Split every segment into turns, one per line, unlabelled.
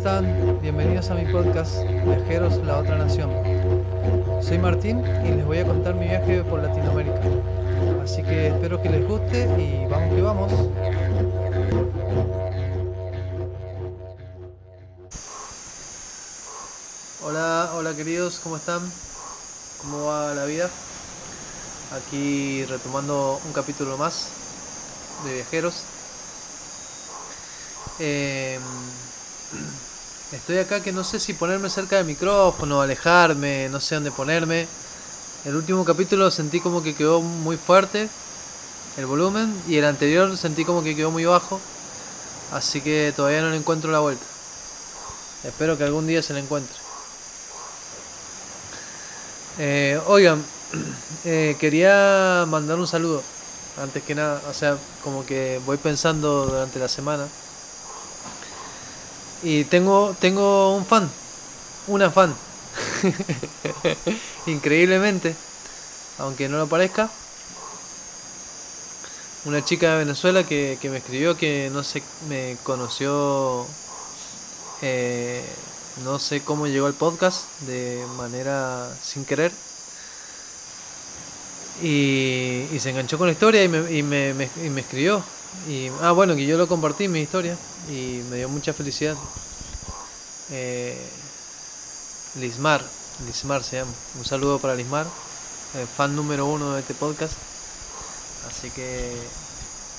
están? Bienvenidos a mi podcast Viajeros La Otra Nación. Soy Martín y les voy a contar mi viaje por Latinoamérica. Así que espero que les guste y vamos que vamos. Hola, hola queridos, ¿cómo están? ¿Cómo va la vida? Aquí retomando un capítulo más de viajeros. Em, estoy acá que no sé si ponerme cerca del micrófono, alejarme, no sé dónde ponerme. El último capítulo sentí como que quedó muy fuerte el volumen y el anterior sentí como que quedó muy bajo. Así que todavía no le encuentro la vuelta. Espero que algún día se le encuentre. Eh, oigan, eh, quería mandar un saludo. Antes que nada, o sea, como que voy pensando durante la semana. Y tengo, tengo un fan, una fan. Increíblemente, aunque no lo parezca. Una chica de Venezuela que, que me escribió que no sé, me conoció, eh, no sé cómo llegó al podcast de manera sin querer. Y, y se enganchó con la historia y me, y me, me, y me escribió. Y, ah, bueno, que yo lo compartí mi historia y me dio mucha felicidad. Eh, Lismar, Lismar se llama. Un saludo para Lismar, eh, fan número uno de este podcast. Así que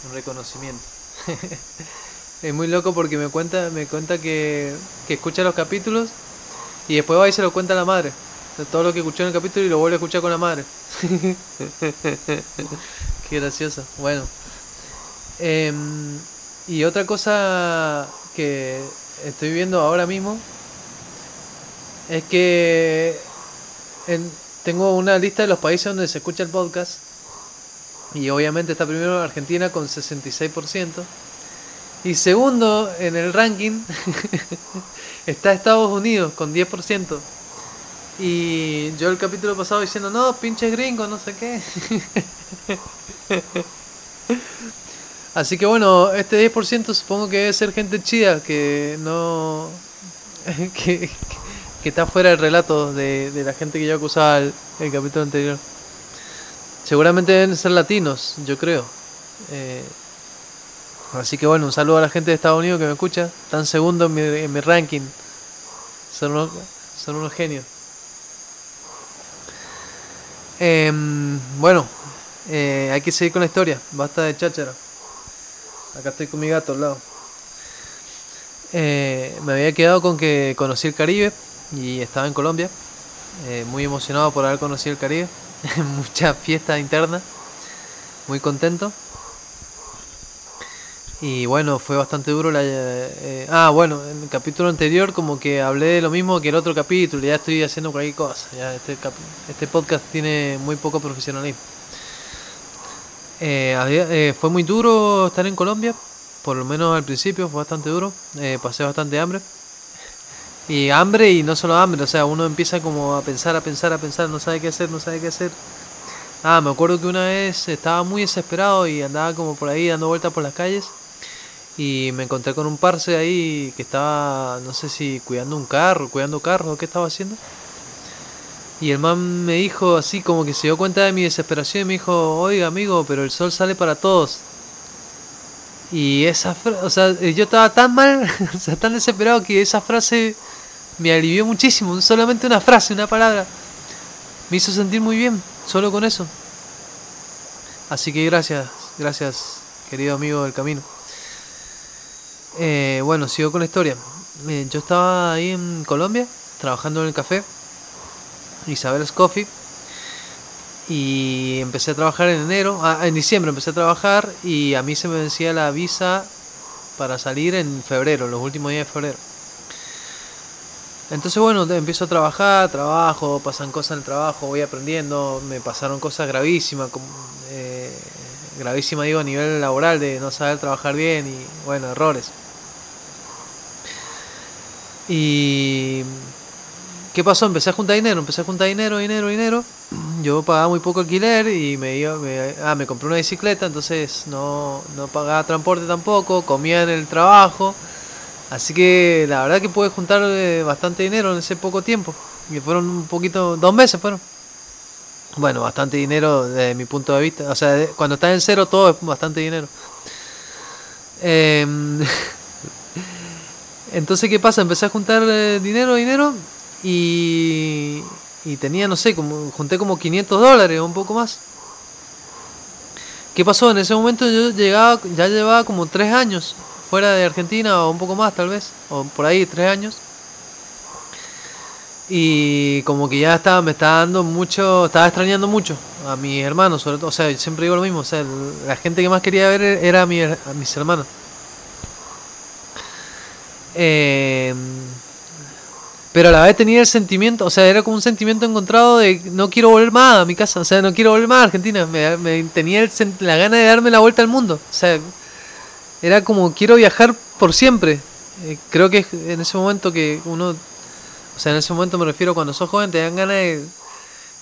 un reconocimiento. es muy loco porque me cuenta, me cuenta que, que escucha los capítulos y después va y se lo cuenta a la madre. Todo lo que escuchó en el capítulo y lo vuelve a escuchar con la madre. Qué gracioso. Bueno. Em, y otra cosa que estoy viendo ahora mismo es que tengo una lista de los países donde se escucha el podcast. Y obviamente está primero Argentina con 66%. Y segundo en el ranking está Estados Unidos con 10%. Y yo el capítulo pasado diciendo, no, pinches gringos, no sé qué. Así que bueno, este 10% supongo que debe ser gente chida, que no... que, está fuera del relato de, la gente que yo acusaba el, el capítulo anterior. Seguramente deben ser latinos, yo creo. Eh, así que bueno, un saludo a la gente de Estados Unidos que me escucha. Están segundo en mi, en mi ranking. Son unos, son unos genios. Eh, bueno, eh, hay que seguir con la historia. Basta de cháchara. Acá estoy con mi gato al lado. Eh, me había quedado con que conocí el Caribe y estaba en Colombia. Eh, muy emocionado por haber conocido el Caribe. Mucha fiesta interna. Muy contento. Y bueno, fue bastante duro la... Eh, ah, bueno, en el capítulo anterior como que hablé de lo mismo que el otro capítulo. Ya estoy haciendo cualquier cosa. Ya este, este podcast tiene muy poco profesionalismo. Eh, eh, fue muy duro estar en Colombia, por lo menos al principio fue bastante duro, eh, pasé bastante hambre. Y hambre y no solo hambre, o sea, uno empieza como a pensar, a pensar, a pensar, no sabe qué hacer, no sabe qué hacer. Ah, me acuerdo que una vez estaba muy desesperado y andaba como por ahí dando vueltas por las calles y me encontré con un parce ahí que estaba, no sé si cuidando un carro, cuidando carro, ¿qué estaba haciendo? Y el man me dijo así como que se dio cuenta de mi desesperación y me dijo, oiga amigo, pero el sol sale para todos. Y esa frase, o sea, yo estaba tan mal, o sea, tan desesperado que esa frase me alivió muchísimo. Solamente una frase, una palabra. Me hizo sentir muy bien, solo con eso. Así que gracias, gracias, querido amigo del camino. Eh, bueno, sigo con la historia. Eh, yo estaba ahí en Colombia, trabajando en el café. Isabel's Coffee. Y empecé a trabajar en enero, ah, en diciembre empecé a trabajar y a mí se me vencía la visa para salir en febrero, los últimos días de febrero. Entonces bueno, empiezo a trabajar, trabajo, pasan cosas en el trabajo, voy aprendiendo, me pasaron cosas gravísimas, como, eh, gravísimas digo a nivel laboral de no saber trabajar bien y bueno, errores. Y ¿Qué pasó? Empecé a juntar dinero, empecé a juntar dinero, dinero, dinero. Yo pagaba muy poco alquiler y me iba, me, ah, me compré una bicicleta, entonces no, no pagaba transporte tampoco, comía en el trabajo Así que la verdad que pude juntar eh, bastante dinero en ese poco tiempo. Que fueron un poquito, dos meses fueron. Bueno, bastante dinero desde mi punto de vista. O sea, cuando estás en cero todo es bastante dinero. Em, entonces, ¿qué pasa? Empecé a juntar eh, dinero, dinero. Y, tenía, no sé, como, junté como 500 dólares o un poco más. ¿Qué pasó? En ese momento yo llegaba, ya llevaba como 3 años fuera de Argentina o un poco más tal vez, o por ahí 3 años. Y como que ya estaba, me estaba dando mucho, estaba extrañando mucho a mis hermanos, sobre todo, o sea, siempre digo lo mismo, o sea, la gente que más quería ver era a, mi, a mis hermanos. Eh, pero a la vez tenía el sentimiento, o sea, era como un sentimiento encontrado de no quiero volver más a mi casa, o sea, no quiero volver más a Argentina. Me, tenía la gana de darme la vuelta al mundo, o sea, era como quiero viajar por siempre. Eh, creo que en ese momento que uno, o sea, en ese momento me refiero cuando sos joven, te dan ganas de,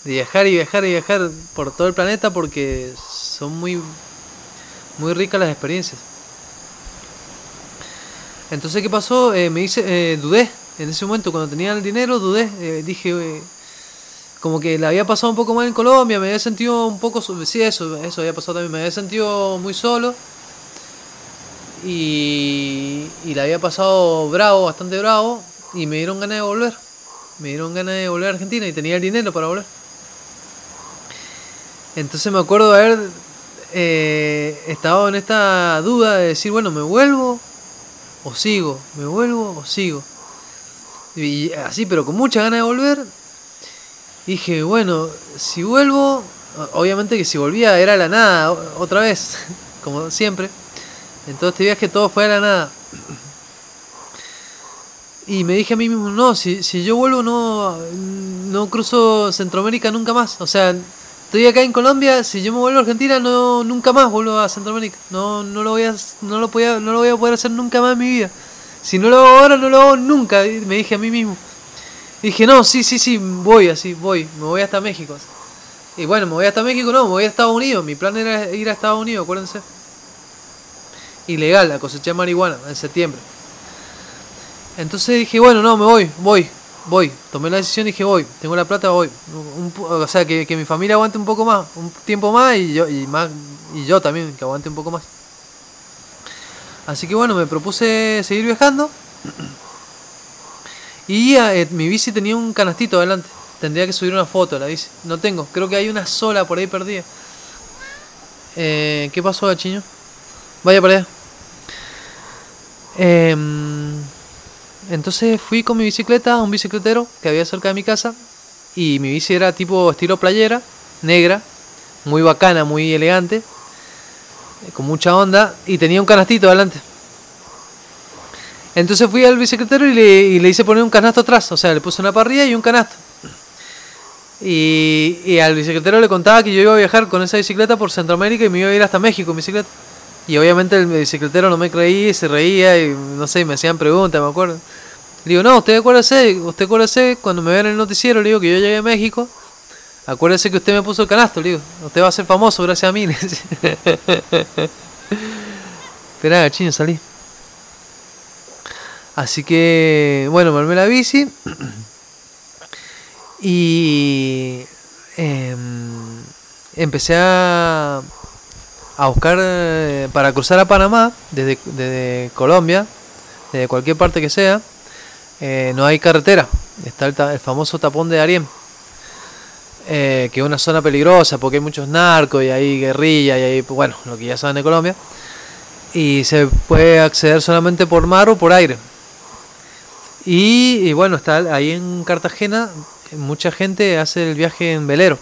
viajar y viajar y viajar por todo el planeta porque son muy, muy ricas las experiencias. Entonces, ¿qué pasó? Eh, me hice, eh, dudé en ese momento cuando tenía el dinero dudé, eh, dije, eh, como que le había pasado un poco mal en Colombia, me había sentido un poco, sí, eso, eso había pasado también, me había sentido muy solo y, y le había pasado bravo, bastante bravo y me dieron ganas de volver, me dieron ganas de volver a Argentina y tenía el dinero para volver. Entonces me acuerdo haber eh, estado en esta duda de decir, bueno, me vuelvo o sigo, me vuelvo o sigo. Y así, pero con mucha ganas de volver. Dije, bueno, si vuelvo, obviamente que si volvía era la nada, otra vez, como siempre. Entonces este viaje todo fue a la nada. Y me dije a mí mismo, no, si, si yo vuelvo no, no cruzo Centroamérica nunca más. O sea, estoy acá en Colombia, si yo me vuelvo a Argentina, no, nunca más vuelvo a Centroamérica. No, no lo voy a, no lo no lo voy a poder hacer nunca más en mi vida. Si no lo hago ahora, no lo hago nunca, me dije a mí mismo. dije, no, sí, sí, sí, voy así, voy, me voy hasta México. Y bueno, me voy hasta México, no, me voy a Estados Unidos. Mi plan era ir a Estados Unidos, acuérdense. Ilegal, a cosechar marihuana en septiembre. Entonces dije, bueno, no, me voy, voy, voy. Tomé la decisión y dije, voy, tengo la plata, voy. o sea, que, que, mi familia aguante un poco más, un tiempo más y yo, y más, y yo también, que aguante un poco más. Así que bueno, me propuse seguir viajando. Y eh, mi bici tenía un canastito adelante. Tendría que subir una foto a la bici. No tengo, creo que hay una sola por ahí perdida. Eh, ¿Qué pasó, chiño? Vaya para allá. Em, entonces fui con mi bicicleta a un bicicletero que había cerca de mi casa. Y mi bici era tipo estilo playera, negra, muy bacana, muy elegante. Eh, con mucha onda, y tenía un canastito adelante. Entonces fui al bicicletero y le, le hice poner un canasto atrás, o sea, le puse una parrilla y un canasto. Y, y, al bicicletero le contaba que yo iba a viajar con esa bicicleta por Centroamérica y me iba a ir hasta México en bicicleta. Y obviamente el bicicletero no me creía, se reía y no sé, me hacían preguntas, me acuerdo. Le digo, no, usted acuérdese, usted acuérdese, cuando me vean en el noticiero, le digo que yo llegué a México Acuérdese que usted me puso el canasto, le digo. Usted va a ser famoso gracias a mí. Espera, chino, salí. Así que, bueno, me armé la bici. Y em, empecé a, a buscar eh, para cruzar a Panamá desde, desde, Colombia, desde cualquier parte que sea. Eh, no hay carretera. Está el, el famoso tapón de Darien eh, que es una zona peligrosa porque hay muchos narcos y hay guerrilla y hay, bueno, lo que ya saben de Colombia. Y se puede acceder solamente por mar o por aire. Y, bueno, está ahí en Cartagena, mucha gente hace el viaje en velero.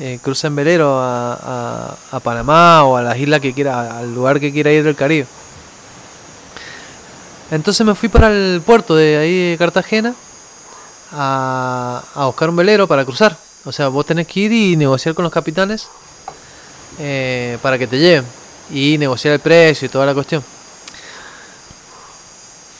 Eh, cruza en velero a, a, Panamá o a las islas que quiera, al lugar que quiera ir del Caribe. Entonces me fui para el puerto de ahí de Cartagena a, a buscar un velero para cruzar. O sea, vos tenés que ir y negociar con los capitanes eh, para que te lleven. Y negociar el precio y toda la cuestión.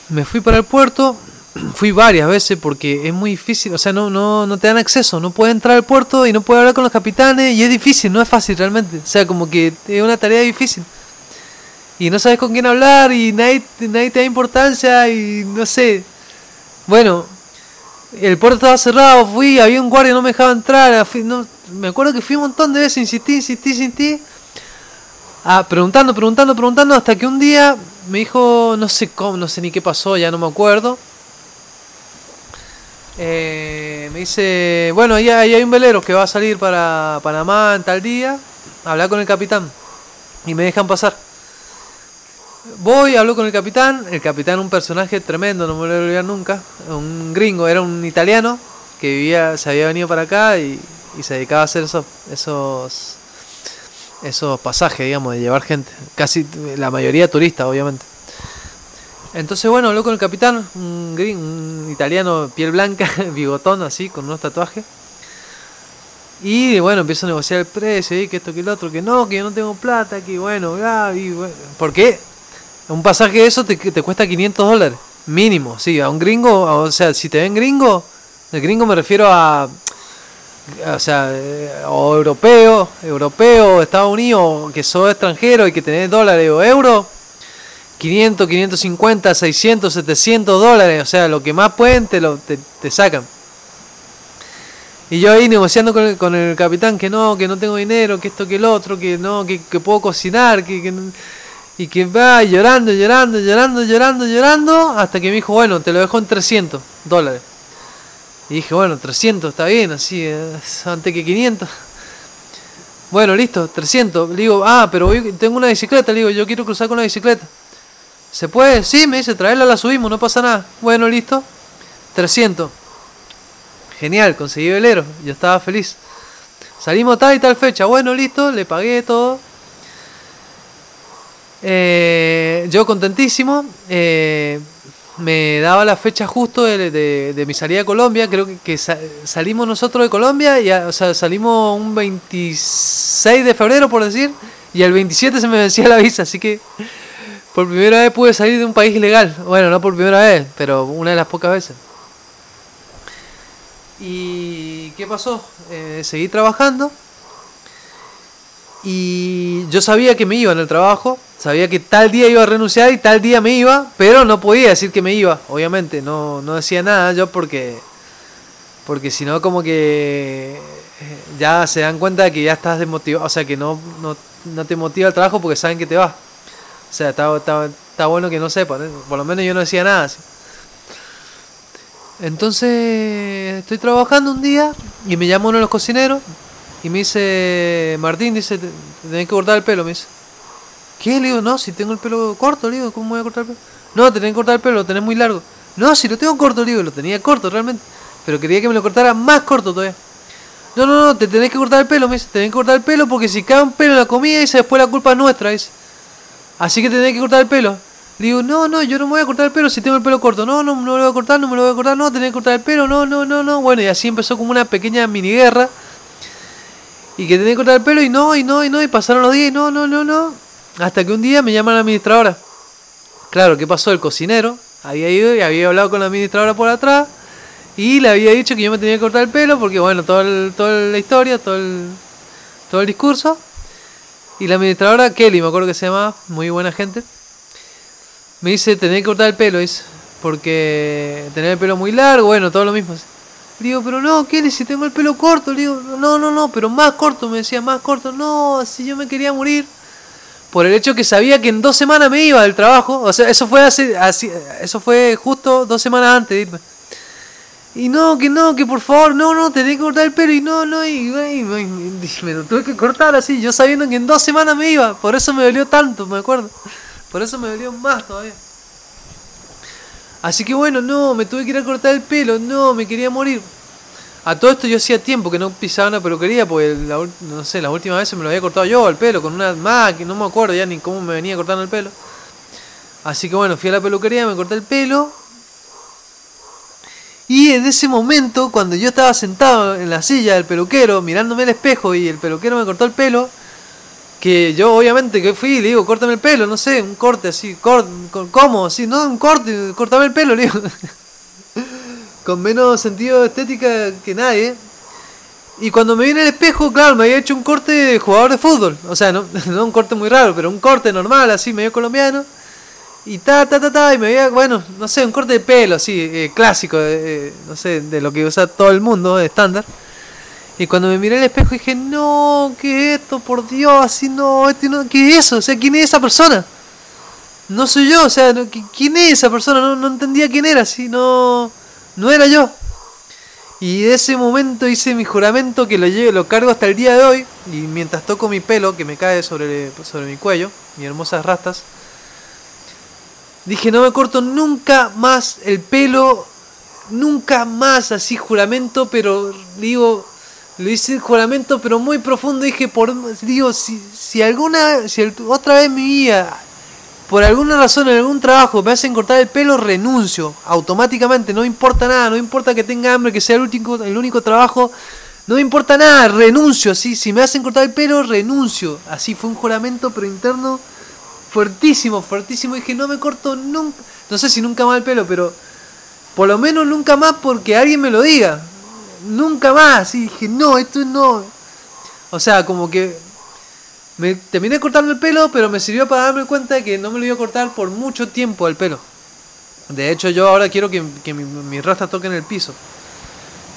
Me fui para el puerto, fui varias veces porque es muy difícil, o sea, no, no, no te dan acceso, no puedes entrar al puerto y no puedes hablar con los capitanes y es difícil, no es fácil realmente. O sea, como que es una tarea difícil. y no sabes con quién hablar y nadie, nadie te da importancia y no sé. Bueno, el puerto estaba cerrado, fui, había un guardia, no me dejaba entrar. no, me acuerdo que fui un montón de veces, insistí, insistí, insistí. Ah, preguntando, preguntando, preguntando, hasta que un día me dijo, no sé cómo, no sé ni qué pasó, ya no me acuerdo. Eh, me dice, bueno, ahí, ahí hay un velero que va a salir para Panamá en tal día. Hablar con el capitán. Y me dejan pasar. Voy, hablo con el capitán. El capitán, un personaje tremendo, no me lo voy a olvidar nunca. Un gringo, era un italiano que vivía, se había venido para acá y, se dedicaba a hacer esos, esos, esos pasajes, digamos, de llevar gente. Casi la mayoría turistas, obviamente. Entonces, bueno, habló con el capitán, un, gringo, un italiano, piel blanca, bigotón, así, con unos tatuajes. Y bueno, empiezo a negociar el precio, y que esto, que el otro, que no, que yo no tengo plata, que bueno, ya, y bueno. ¿Por qué? Un pasaje de eso te, te cuesta 500 dólares. Mínimo, sí. A un gringo, o sea, si te ven gringo, el gringo me refiero a. O sea, eh, o europeo, europeo, Estados Unidos, que sos extranjero y que tenés dólares o euros. 500, 550, 600, 700 dólares. O sea, lo que más pueden te, lo, te, te sacan. Y yo ahí negociando con el, con el capitán que no, que no tengo dinero, que esto, que el otro, que no, que, puedo cocinar, que, que y que va llorando, llorando, llorando, llorando, llorando, hasta que me dijo, bueno, te lo dejo en 300 dólares. Y dije, bueno, 300 está bien, así, antes que 500. Bueno, listo, 300. Le digo, ah, pero hoy tengo una bicicleta, le digo, yo quiero cruzar con la bicicleta. ¿Se puede? Sí, me dice, traerla, la subimos, no pasa nada. Bueno, listo, 300. Genial, conseguí velero, yo estaba feliz. Salimos tal y tal fecha, bueno, listo, le pagué todo eh, yo contentísimo. Eh, me daba la fecha justo de, mi salida a Colombia. Creo que, salimos nosotros de Colombia, y, o sea, salimos un 26 de febrero, por decir, y el 27 se me vencía la visa, así que por primera vez pude salir de un país ilegal. Bueno, no por primera vez, pero una de las pocas veces. ¿Y qué pasó? Eh, seguí trabajando. Y yo sabía que me iba en el trabajo, sabía que tal día iba a renunciar y tal día me iba, pero no podía decir que me iba, obviamente, no, no decía nada yo porque, porque si no como que eh, ya se dan cuenta de que ya estás desmotivado, o sea que no, no, te motiva el trabajo porque saben que te vas. O sea, está, está, bueno que no sepan, ¿eh? por lo menos yo no decía nada. Entonces estoy trabajando un día y me llama uno de los cocineros y me dice, Martín, dice, te, tenés que cortar el pelo, me dice. ¿Qué? Le digo, no, si tengo el pelo corto, digo, ¿cómo voy a cortar el pelo? No, te tenés que cortar el pelo, lo tenés muy largo. No, si lo tengo corto, le digo, lo tenía corto realmente. Pero quería que me lo cortara más corto todavía. No, no, no, te tenés que cortar el pelo, me dice, tenés que cortar el pelo porque si cae un pelo en la comida, dice, después la culpa es nuestra, dice. Así que tenés que cortar el pelo. Le digo, no, no, yo no me voy a cortar el pelo si tengo el pelo corto. No, no, no me lo voy a cortar, no me lo voy a cortar, no, tenés que cortar el pelo, no, no, no, no. Bueno, y así empezó como una pequeña mini guerra y que tenía que cortar el pelo y no, y no, y no, y pasaron los días y no, no, no, no. Hasta que un día me llama la administradora. Claro, ¿qué pasó? El cocinero había ido y había hablado con la administradora por atrás y le había dicho que yo me tenía que cortar el pelo porque, bueno, todo toda la historia, todo el, todo el discurso. Y la administradora, Kelly, me acuerdo que se llamaba, muy buena gente, me dice, tenés que cortar el pelo, dice, porque tener el pelo muy largo, bueno, todo lo mismo. Digo, pero no, Kelly, si tengo el pelo corto. Le digo, no, no, no, pero más corto. Me decía, más corto. No, si yo me quería morir. Por el hecho que sabía que en dos semanas me iba del trabajo. O sea, eso fue hace, así, eso fue justo dos semanas antes de irme. Y no, que no, que por favor, no, no, tenés que cortar el pelo. Y no, no, y, me lo tuve que cortar así. Yo sabiendo que en dos semanas me iba. Por eso me dolió tanto, me acuerdo. Por eso me dolió más todavía. Así que bueno, no, me tuve que ir a cortar el pelo, no, me quería morir. A todo esto yo hacía tiempo que no pisaba una peluquería, porque no sé, las últimas veces me lo había cortado yo el pelo con una máquina, no me acuerdo ya ni cómo me venía cortando el pelo. Así que bueno, fui a la peluquería, me corté el pelo. Y en ese momento, cuando yo estaba sentado en la silla del peluquero, mirándome al espejo y el peluquero me cortó el pelo, que yo obviamente que fui y le digo, córtame el pelo, no sé, un corte así, cort, ¿cómo? Así, no, un corte, cortame el pelo, le digo. Con menos sentido estética que nadie. Y cuando me vi en el espejo, claro, me había hecho un corte de jugador de fútbol. O sea, no, no un corte muy raro, pero un corte normal, así, medio colombiano. Y ta, ta, ta, ta, y me veía, bueno, no sé, un corte de pelo, así, eh, clásico, eh, no sé, de lo que usa todo el mundo, estándar. Y cuando me miré el espejo dije, no, ¿qué es esto? Por Dios, así no, este no, ¿qué es eso? O sea, ¿quién es esa persona? No soy yo, o sea, ¿quién es esa persona? No, no entendía quién era, así, no, no era yo. Y de ese momento hice mi juramento que lo, llevo, lo cargo hasta el día de hoy. Y mientras toco mi pelo, que me cae sobre, sobre mi cuello, mis hermosas rastas, dije, no me corto nunca más el pelo, nunca más así juramento, pero digo, lo hice juramento, pero muy profundo. Dije, por, digo, si, si alguna, si otra vez mi vida por alguna razón en algún trabajo me hacen cortar el pelo, renuncio automáticamente, no importa nada, no importa que tenga hambre, que sea el único, el único trabajo, no me importa nada, renuncio, así, si me hacen cortar el pelo, renuncio. Así fue un juramento, pero interno fuertísimo, fuertísimo, dije, no me corto nunca, no sé si nunca más el pelo, pero por lo menos nunca más porque alguien me lo diga. Nunca más, y dije, no, esto no. O sea, como que me terminé cortando el pelo, pero me sirvió para darme cuenta de que no me lo iba a cortar por mucho tiempo el pelo. De hecho, yo ahora quiero que, que mi, mi rasta toque en el piso.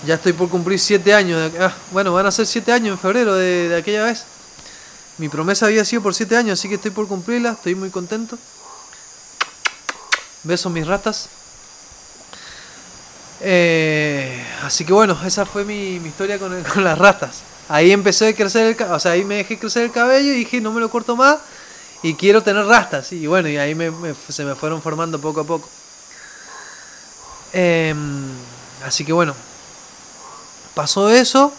Ya estoy por cumplir 7 años. ah, bueno, van a ser 7 años en febrero de, de, aquella vez. Mi promesa había sido por 7 años, así que estoy por cumplirla. Estoy muy contento. Besos mis ratas. Eh, así que bueno, esa fue mi, historia con, con las ratas. Ahí empecé a crecer el o sea, ahí me dejé crecer el cabello y dije, no me lo corto más y quiero tener rastas. Y bueno, y ahí me, se me fueron formando poco a poco. Eh, así que bueno, pasó eso.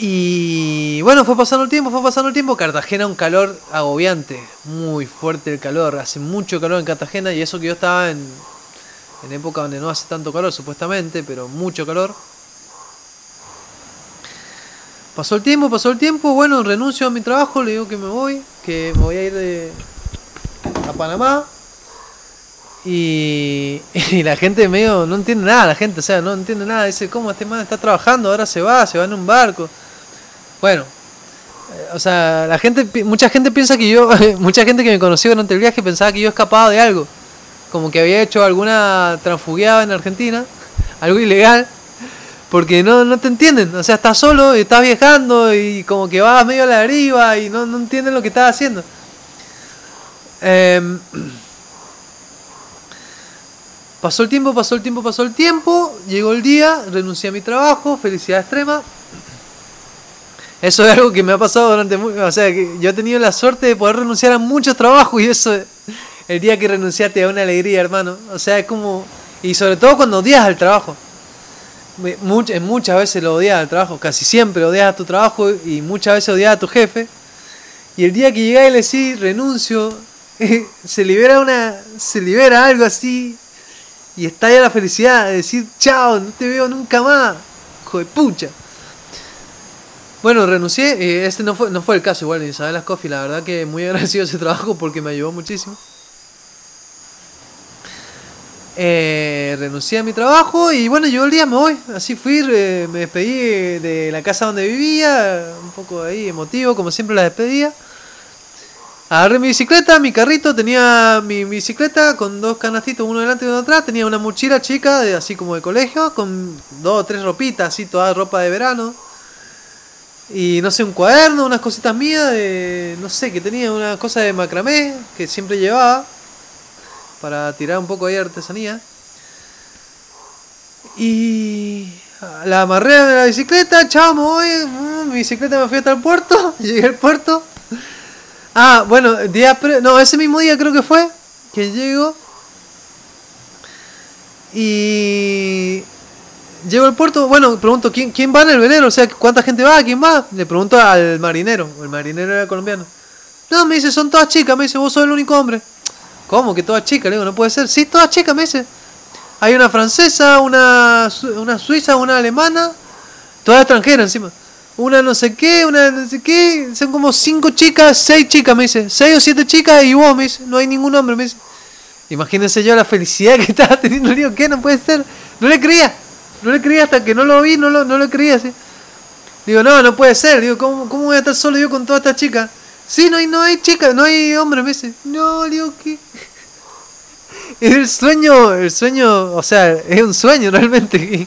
Y bueno, fue pasando el tiempo, fue pasando el tiempo. Cartagena un calor agobiante, muy fuerte el calor, hace mucho calor en Cartagena y eso que yo estaba en, en época donde no hace tanto calor supuestamente, pero mucho calor. Pasó el tiempo, pasó el tiempo, bueno, renuncio a mi trabajo, le digo que me voy, que me voy a ir de, a Panamá. Y, y, la gente medio no entiende nada, la gente, o sea, no entiende nada, dice, ¿cómo este man está trabajando? Ahora se va, se va en un barco. Bueno, eh, o sea, la gente, mucha gente piensa que yo, mucha gente que me conoció durante el viaje pensaba que yo escapaba de algo, como que había hecho alguna transfugiada en Argentina, algo ilegal, porque no, no te entienden, o sea, estás solo y estás viajando y como que vas medio a la deriva y no, no entienden lo que estás haciendo. Eh, pasó el tiempo, pasó el tiempo, pasó el tiempo, llegó el día, renuncié a mi trabajo, felicidad extrema. Eso es algo que me ha pasado durante o sea, que yo he tenido la suerte de poder renunciar a muchos trabajos y eso el día que renunciaste da una alegría, hermano. O sea, es como y sobre todo cuando odias al trabajo muchas, muchas veces lo odias al trabajo, casi siempre odias a tu trabajo y muchas veces odias a tu jefe. Y el día que llega y le decís renuncio, se libera una. se libera algo así. Y está ya la felicidad de decir chao, no te veo nunca más. Hijo de pucha. Bueno, renuncié. Este no fue, no fue el caso igual de Isabel Coffee. La verdad que muy agradecido ese trabajo porque me ayudó muchísimo eh, renuncié a mi trabajo y bueno, llegó el día, me voy. Así fui, eh, me despedí de la casa donde vivía, un poco ahí emotivo, como siempre la despedía. Agarré mi bicicleta, mi carrito, tenía mi, bicicleta con dos canastitos, uno delante y uno atrás, tenía una mochila chica, de, así como de colegio, con dos o tres ropitas, así toda ropa de verano. Y no sé, un cuaderno, unas cositas mías, de, no sé, que tenía una cosa de macramé que siempre llevaba para tirar un poco ahí de artesanía. Y la amarré de la bicicleta, chao, me voy. Mm, mi bicicleta me fui hasta el puerto, llegué al puerto. Ah, bueno, día no, ese mismo día creo que fue que llego. Y llego al puerto, bueno, pregunto, ¿quién, ¿quién va en el velero? O sea, ¿cuánta gente va? ¿Quién va? Le pregunto al marinero, el marinero era colombiano. No, me dice, son todas chicas, me dice, vos sos el único hombre. ¿Cómo? Que todas chicas, digo, no puede ser. Sí, todas chicas, me dice. Hay una francesa, una, una suiza, una alemana, todas extranjeras encima. Una no sé qué, una no sé qué. Son como cinco chicas, seis chicas, me dice. Seis o siete chicas y vos, me dice. No hay ningún hombre, me dice. Imagínense yo la felicidad que estaba teniendo. Le digo, ¿qué? No puede ser. No le creía. No le creía hasta que no lo vi, no lo, no lo creía así. Digo, no, no puede ser. Digo, ¿cómo, ¿cómo voy a estar solo yo con toda esta chica? Sí, no hay, no hay chica, no hay hombre. Me dice, no, digo, ¿qué? El sueño, el sueño, o sea, es un sueño realmente.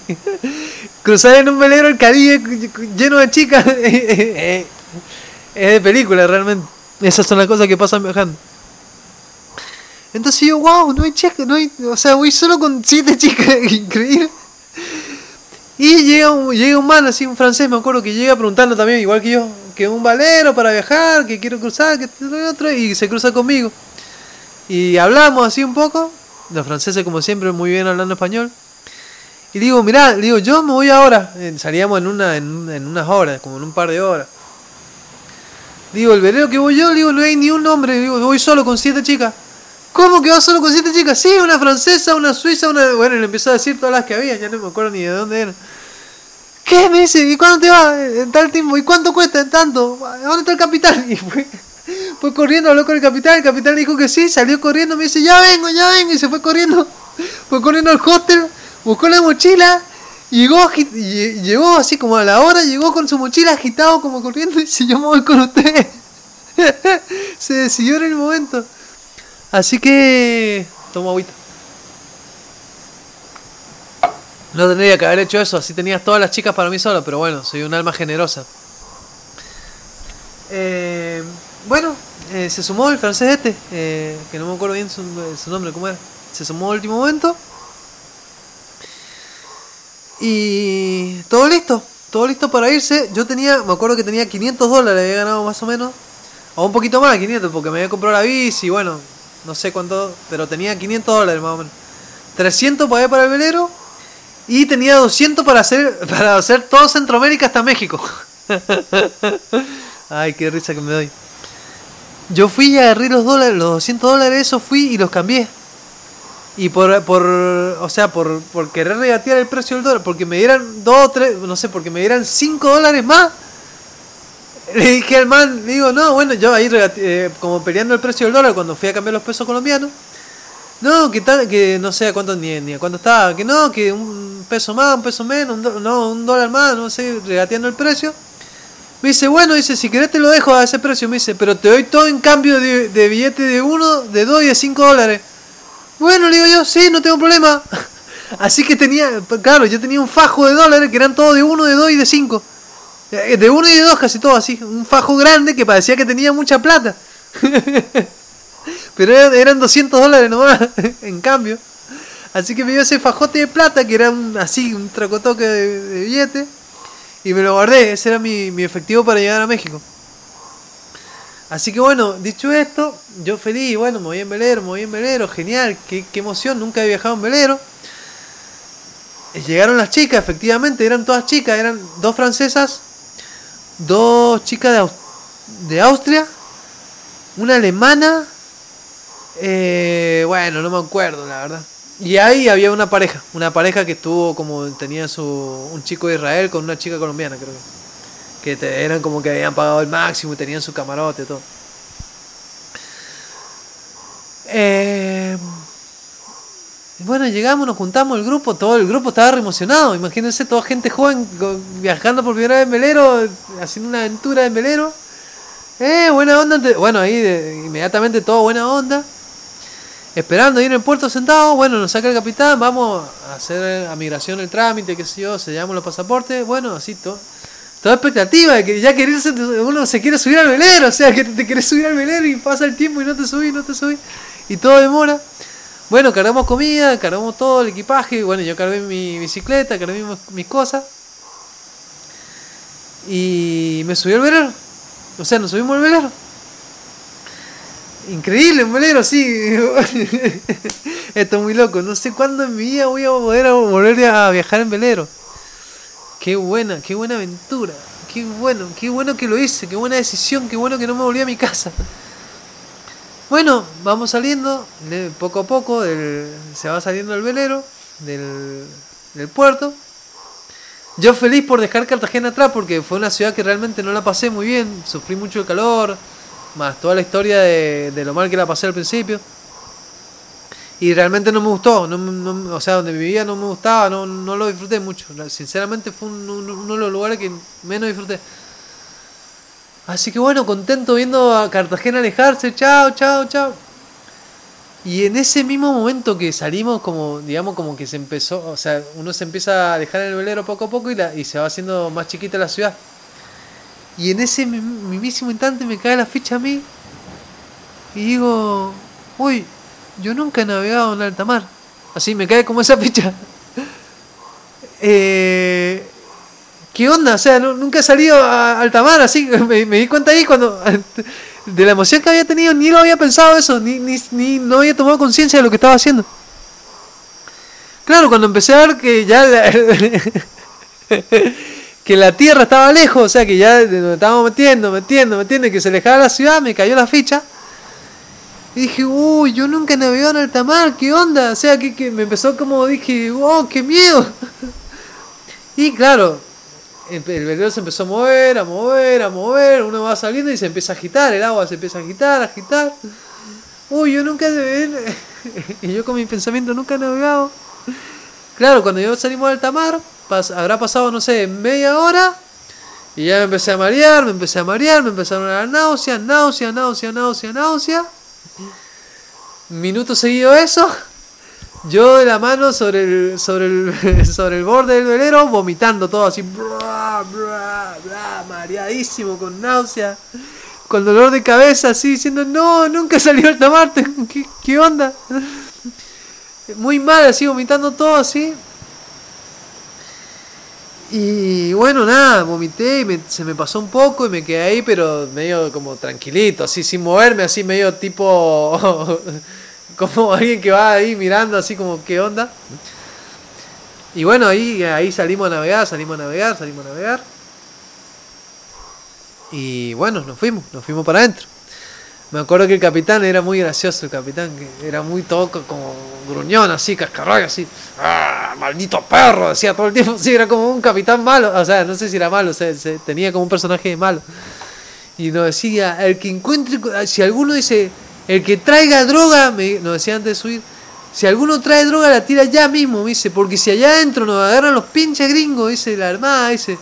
Cruzar en un velero el Caribe lleno de chicas es de película realmente. Esas son las cosas que pasan viajando. Entonces yo, wow, no hay chicas, no hay, o sea, voy solo con siete chicas, increíble. Y llega un, llega un man así, un francés, me acuerdo que llega preguntando también, igual que yo, que un valero para viajar, que quiero cruzar, que otro, y se cruza conmigo. Y hablamos así un poco, los franceses como siempre muy bien hablando español. Y digo, mirá, digo, yo me voy ahora. Salíamos en, una, en, unas horas, como en un par de horas. Digo, el velero que voy yo, digo, no hay ni un hombre, digo, voy solo con siete chicas. ¿Cómo que vas solo con siete chicas? Sí, una francesa, una suiza, una... Bueno, y le empezó a decir todas las que había, ya no me acuerdo ni de dónde eran. ¿Qué? Me dice, ¿y cuándo te vas? En tal tiempo. ¿Y cuánto cuesta? En tanto. ¿Dónde está el capitán? Y fue, fue corriendo, habló con el capitán, el capitán le dijo que sí, salió corriendo, me dice, ya vengo, ya vengo, y se fue corriendo. Fue corriendo al hostel, buscó la mochila, llegó, llegó así como a la hora, llegó con su mochila agitado como corriendo y dice, yo me voy con usted. se decidió en el momento. Así que... Toma agüita. No tendría que haber hecho eso, así tenías todas las chicas para mí solo, pero bueno, soy un alma generosa. Eh, bueno, eh, se sumó el francés este, eh, que no me acuerdo bien su, nombre, ¿cómo era? Se sumó al último momento. Y todo listo, todo listo para irse. Yo tenía, me acuerdo que tenía 500 dólares, había ganado más o menos. O un poquito más, 500, porque me había comprado la bici, bueno, no sé cuánto, pero tenía 500 dólares más o menos. 300 pagué para el velero y tenía 200 para hacer, para hacer todo Centroamérica hasta México. Ay, qué risa que me doy. Yo fui y agarré los dólares, los 200 dólares, eso fui y los cambié. Y por, por o sea, por, por querer regatear el precio del dólar, porque me dieran 2 o 3, no sé, porque me dieran 5 dólares más. Le dije al man, digo, no, bueno, yo ahí eh, como peleando el precio del dólar cuando fui a cambiar los pesos colombianos. No, que tal, que no sé a cuánto ni, ni a cuánto estaba, que no, que un peso más, un peso menos, un no, un dólar más, no sé, regateando el precio. Me dice, bueno, dice, si querés te lo dejo a ese precio, me dice, pero te doy todo en cambio de, de billete de 1, de 2 y de 5 dólares. Bueno, le digo yo, sí, no tengo problema. Así que tenía, claro, yo tenía un fajo de dólares que eran todos de 1, de 2 y de 5. Eh, de 1 y de 2 casi todo así. Un fajo grande que parecía que tenía mucha plata. Pero eran 200 dólares nomás, en cambio. Así que me dio ese fajote de plata, que era un, así, un tracotoque de, de billete. Y me lo guardé, ese era mi, mi efectivo para llegar a México. Así que bueno, dicho esto, yo feliz, bueno, me voy en velero, me voy en velero, genial, qué, qué emoción, nunca he viajado en velero. Llegaron las chicas, efectivamente, eran todas chicas, eran dos francesas, dos chicas de, de Austria, una alemana eh, bueno, no me acuerdo, la verdad. Y ahí había una pareja, una pareja que estuvo como tenía su un chico de Israel con una chica colombiana, creo que. Que eran como que habían pagado el máximo y tenían su camarote y todo. Eh, bueno, llegamos, nos juntamos el grupo, todo el grupo estaba re emocionado. Imagínense, toda gente joven viajando por primera vez en velero, haciendo una aventura en velero. Eh, buena onda. Bueno, ahí inmediatamente todo buena onda esperando ir en el puerto sentado, bueno, nos saca el capitán, vamos a hacer a migración el trámite, qué sé yo, sellamos los pasaportes, bueno, así todo. Toda expectativa de que ya quererse, uno se quiere subir al velero, o sea, que te querés subir al velero y pasa el tiempo y no te subís, no te subís, y todo demora. Bueno, cargamos comida, cargamos todo el equipaje, bueno, yo cargué mi bicicleta, cargué mis cosas. Y me subí al velero. O sea, nos subimos al velero. Increíble, un velero, sí. Esto es muy loco. No sé cuándo en mi vida voy a poder volver a viajar en velero. Qué buena, qué buena aventura. Qué bueno, qué bueno que lo hice. Qué buena decisión. Qué bueno que no me volví a mi casa. Bueno, vamos saliendo poco a poco. se va saliendo el velero del, del puerto. Yo feliz por dejar Cartagena atrás porque fue una ciudad que realmente no la pasé muy bien. Sufrí mucho el calor más toda la historia de, lo mal que la pasé al principio. Y realmente no me gustó, no, no- o sea, donde vivía no me gustaba, no, no lo disfruté mucho. Sinceramente fue un- un- uno de los lugares que menos disfruté. Así que bueno, contento viendo a Cartagena alejarse, chao, chao, chao. Y en ese mismo momento que salimos, como, digamos, como que se empezó, o sea, uno se empieza a alejar el velero poco a poco y, la, y se va haciendo más chiquita la ciudad. Y en ese mi- mismísimo instante me cae la ficha a mí y digo, uy, yo nunca he navegado en alta mar. Así me cae como esa ficha. Eh, ¿Qué onda? O sea, nu- nunca he salido a alta mar, así me, me di cuenta ahí cuando de la emoción que había tenido, ni lo había pensado eso, ni, ni, ni no había tomado conciencia de lo que estaba haciendo. Claro, cuando empecé a ver que ya la, que la tierra estaba lejos, o sea, que ya nos estábamos metiendo, metiendo, metiendo, que se alejaba la ciudad, me cayó la ficha. Y dije, uy, yo nunca navegado en alta mar, ¿qué onda? O sea, que, me empezó como, dije, oh, qué miedo. Y claro, el, el velero se empezó a mover, a mover, a mover, uno va saliendo y se empieza a agitar, el agua se empieza a agitar, a agitar. Uy, yo nunca Y yo con mi pensamiento nunca he navegado. Claro, cuando yo salimos de alta mar, pas- habrá pasado, no sé, media hora. Y ya me empecé a marear, me empecé a marear, me empezaron a dar náusea, náusea, náusea, náusea, náusea. Minuto seguido eso. Yo de la mano sobre el, sobre el, sobre el borde del velero, vomitando todo así, bra, bra, bra, mareadísimo, con náusea, con dolor de cabeza, así, diciendo, no, nunca salió el tamarte, ¿qué, qué onda? Muy mal, así, vomitando todo así. Y bueno, nada, vomité y me- se me pasó un poco y me quedé ahí, pero medio como tranquilito, así, sin moverme, así, medio tipo. como alguien que va ahí mirando, así como, ¿qué onda? Y bueno, ahí, ahí salimos a navegar, salimos a navegar, salimos a navegar. Y bueno, nos fuimos, nos fuimos para adentro. Me acuerdo que el capitán era muy gracioso, el capitán, que era muy toco, como gruñón, así, cascarrayo, así. ¡Ah, maldito perro! Decía todo el tiempo, sí, era como un capitán malo. O sea, no sé si era malo, o sea, se- tenía como un personaje malo. Y nos decía, el que encuentre, si alguno dice, el que traiga droga, me, nos decía antes de subir, si alguno trae droga la tira ya mismo, me dice, porque si allá adentro nos agarran los pinches gringos, dice la armada, dice,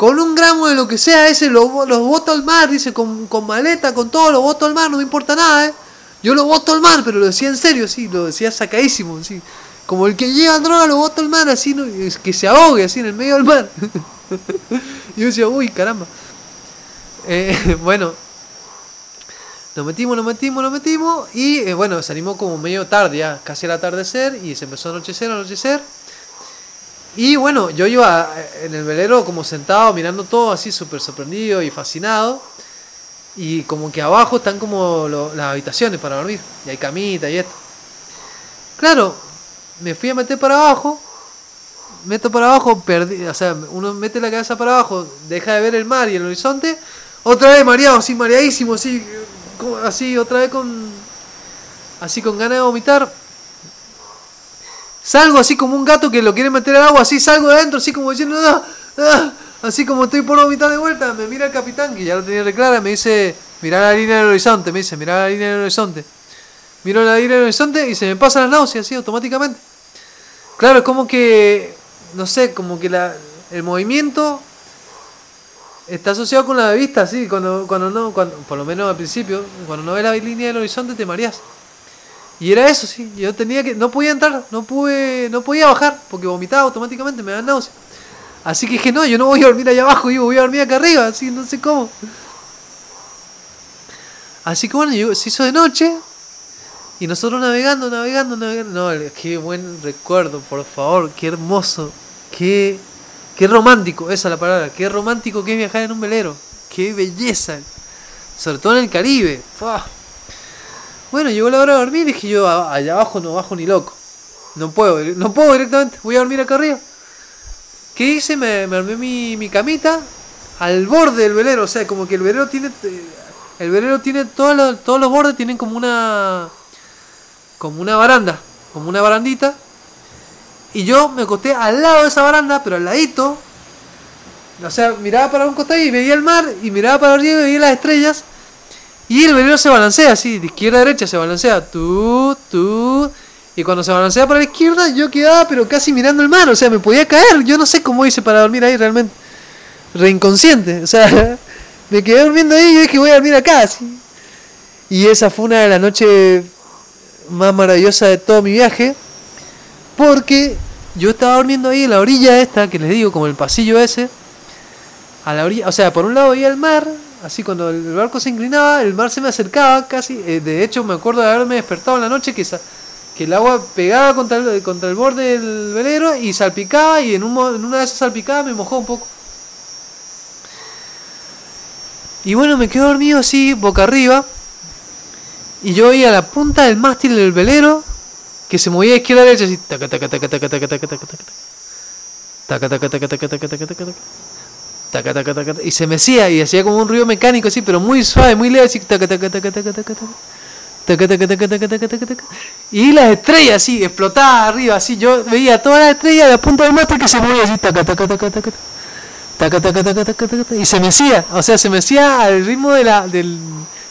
con un gramo de lo que sea, ese los lo boto al mar, dice, con, con maleta, con todo, lo boto al mar, no me importa nada, eh. Yo lo boto al mar, pero lo decía en serio, sí, lo decía sacadísimo, así. Como el que lleva droga lo boto al mar, así, no, que se ahogue, así, en el medio del mar. y yo decía, uy, caramba. Eh, bueno, nos metimos, nos metimos, nos metimos y eh, bueno, salimos como medio tarde ya, casi al atardecer y se empezó a anochecer, a anochecer. Y bueno, yo iba eh, en el velero como sentado mirando todo así súper sorprendido y fascinado. Y como que abajo están como lo- las habitaciones para dormir. Y hay camita y esto. Claro, me fui a meter para abajo. Meto para abajo, perdí, o sea, uno mete la cabeza para abajo, deja de ver el mar y el horizonte. Otra vez mareado, así mareadísimo, así, así, otra vez con, así con ganas de vomitar. Salgo así como un gato que lo quiere meter al agua, así salgo de adentro, así como diciendo, "Ah, ah", así como estoy por vomitar de vuelta. Me mira el capitán, que ya lo tenía reclara, me dice, mira la línea del horizonte, me dice, mira la línea del horizonte. Miro la línea del horizonte y se me pasan las náuseas, así automáticamente. Claro, es como que, no sé, como que la, el movimiento está asociado con la vista, sí, cuando, cuando no, cuando, por lo menos al principio, cuando no ves la línea del horizonte te mareas. Y era eso, sí, yo tenía que, no podía entrar, no pude, no podía bajar, porque vomitaba automáticamente, me da náuseas. Así que dije, no, yo no voy a dormir allá abajo, digo, voy a dormir acá arriba, así, no sé cómo. Así que bueno, llegó- se hizo de noche, y nosotros navegando, navegando, navegando. No, qué buen recuerdo, por favor, qué hermoso, qué, qué romántico, esa es la palabra, qué romántico que es viajar en un velero, qué belleza, sobre todo en el Caribe. Bueno, llegó la hora de dormir y dije yo, "A- allá abajo no bajo ni loco, no puedo, no puedo directamente, voy a dormir acá arriba. ¿Qué hice? Me, me armé mi, mi camita al borde del velero, o sea, como que el velero tiene, eh, el velero tiene todos los, todos los bordes tienen como una como una baranda, como una barandita. Y yo me acosté al lado de esa baranda, pero al ladito. O sea, miraba para un costado y veía el mar, y miraba para arriba y veía las estrellas. Y el velero se balancea así, de izquierda a derecha se balancea. Tú, tú. Y cuando se balanceaba para la izquierda, yo quedaba pero casi mirando el mar, o sea, me podía caer. Yo no sé cómo hice para dormir ahí realmente. Reinconsciente, o sea, me quedé durmiendo ahí y dije voy a dormir acá. Y esa fue una de las noches más maravillosas de todo mi viaje. Porque yo estaba durmiendo ahí en la orilla esta, que les digo, como el pasillo ese. A la orilla, o sea, por un lado veía el mar, así cuando el barco se inclinaba, el mar se me acercaba casi. Eh, de hecho, me acuerdo de haberme despertado en la noche que, que el agua pegaba contra el, contra el borde del velero y salpicaba, y en, un, en una de esas salpicadas me mojó un poco. Y bueno, me quedo dormido así, boca arriba. Y yo veía la punta del mástil del velero que se movía de izquierda a derecha así. Taca, taca, taca, taca, taca, taca, taca, taca. Taca, taca, taca, taca, taca, taca, taca, taca. Taca, taca, taca, y se mecía y hacía como un ruido mecánico así, pero muy suave, muy leve, así. Taca, taca, taca, taca, taca, taca. Taca, taca, taca, taca, taca, taca, taca. Y las estrellas así, explotadas arriba, así. Yo veía todas las estrellas de la punta del mástil que se movía así. Taca, taca, taca, taca, taca. Taca, taca, taca, taca, taca, y se mecía, o sea, se mecía al ritmo de la, del,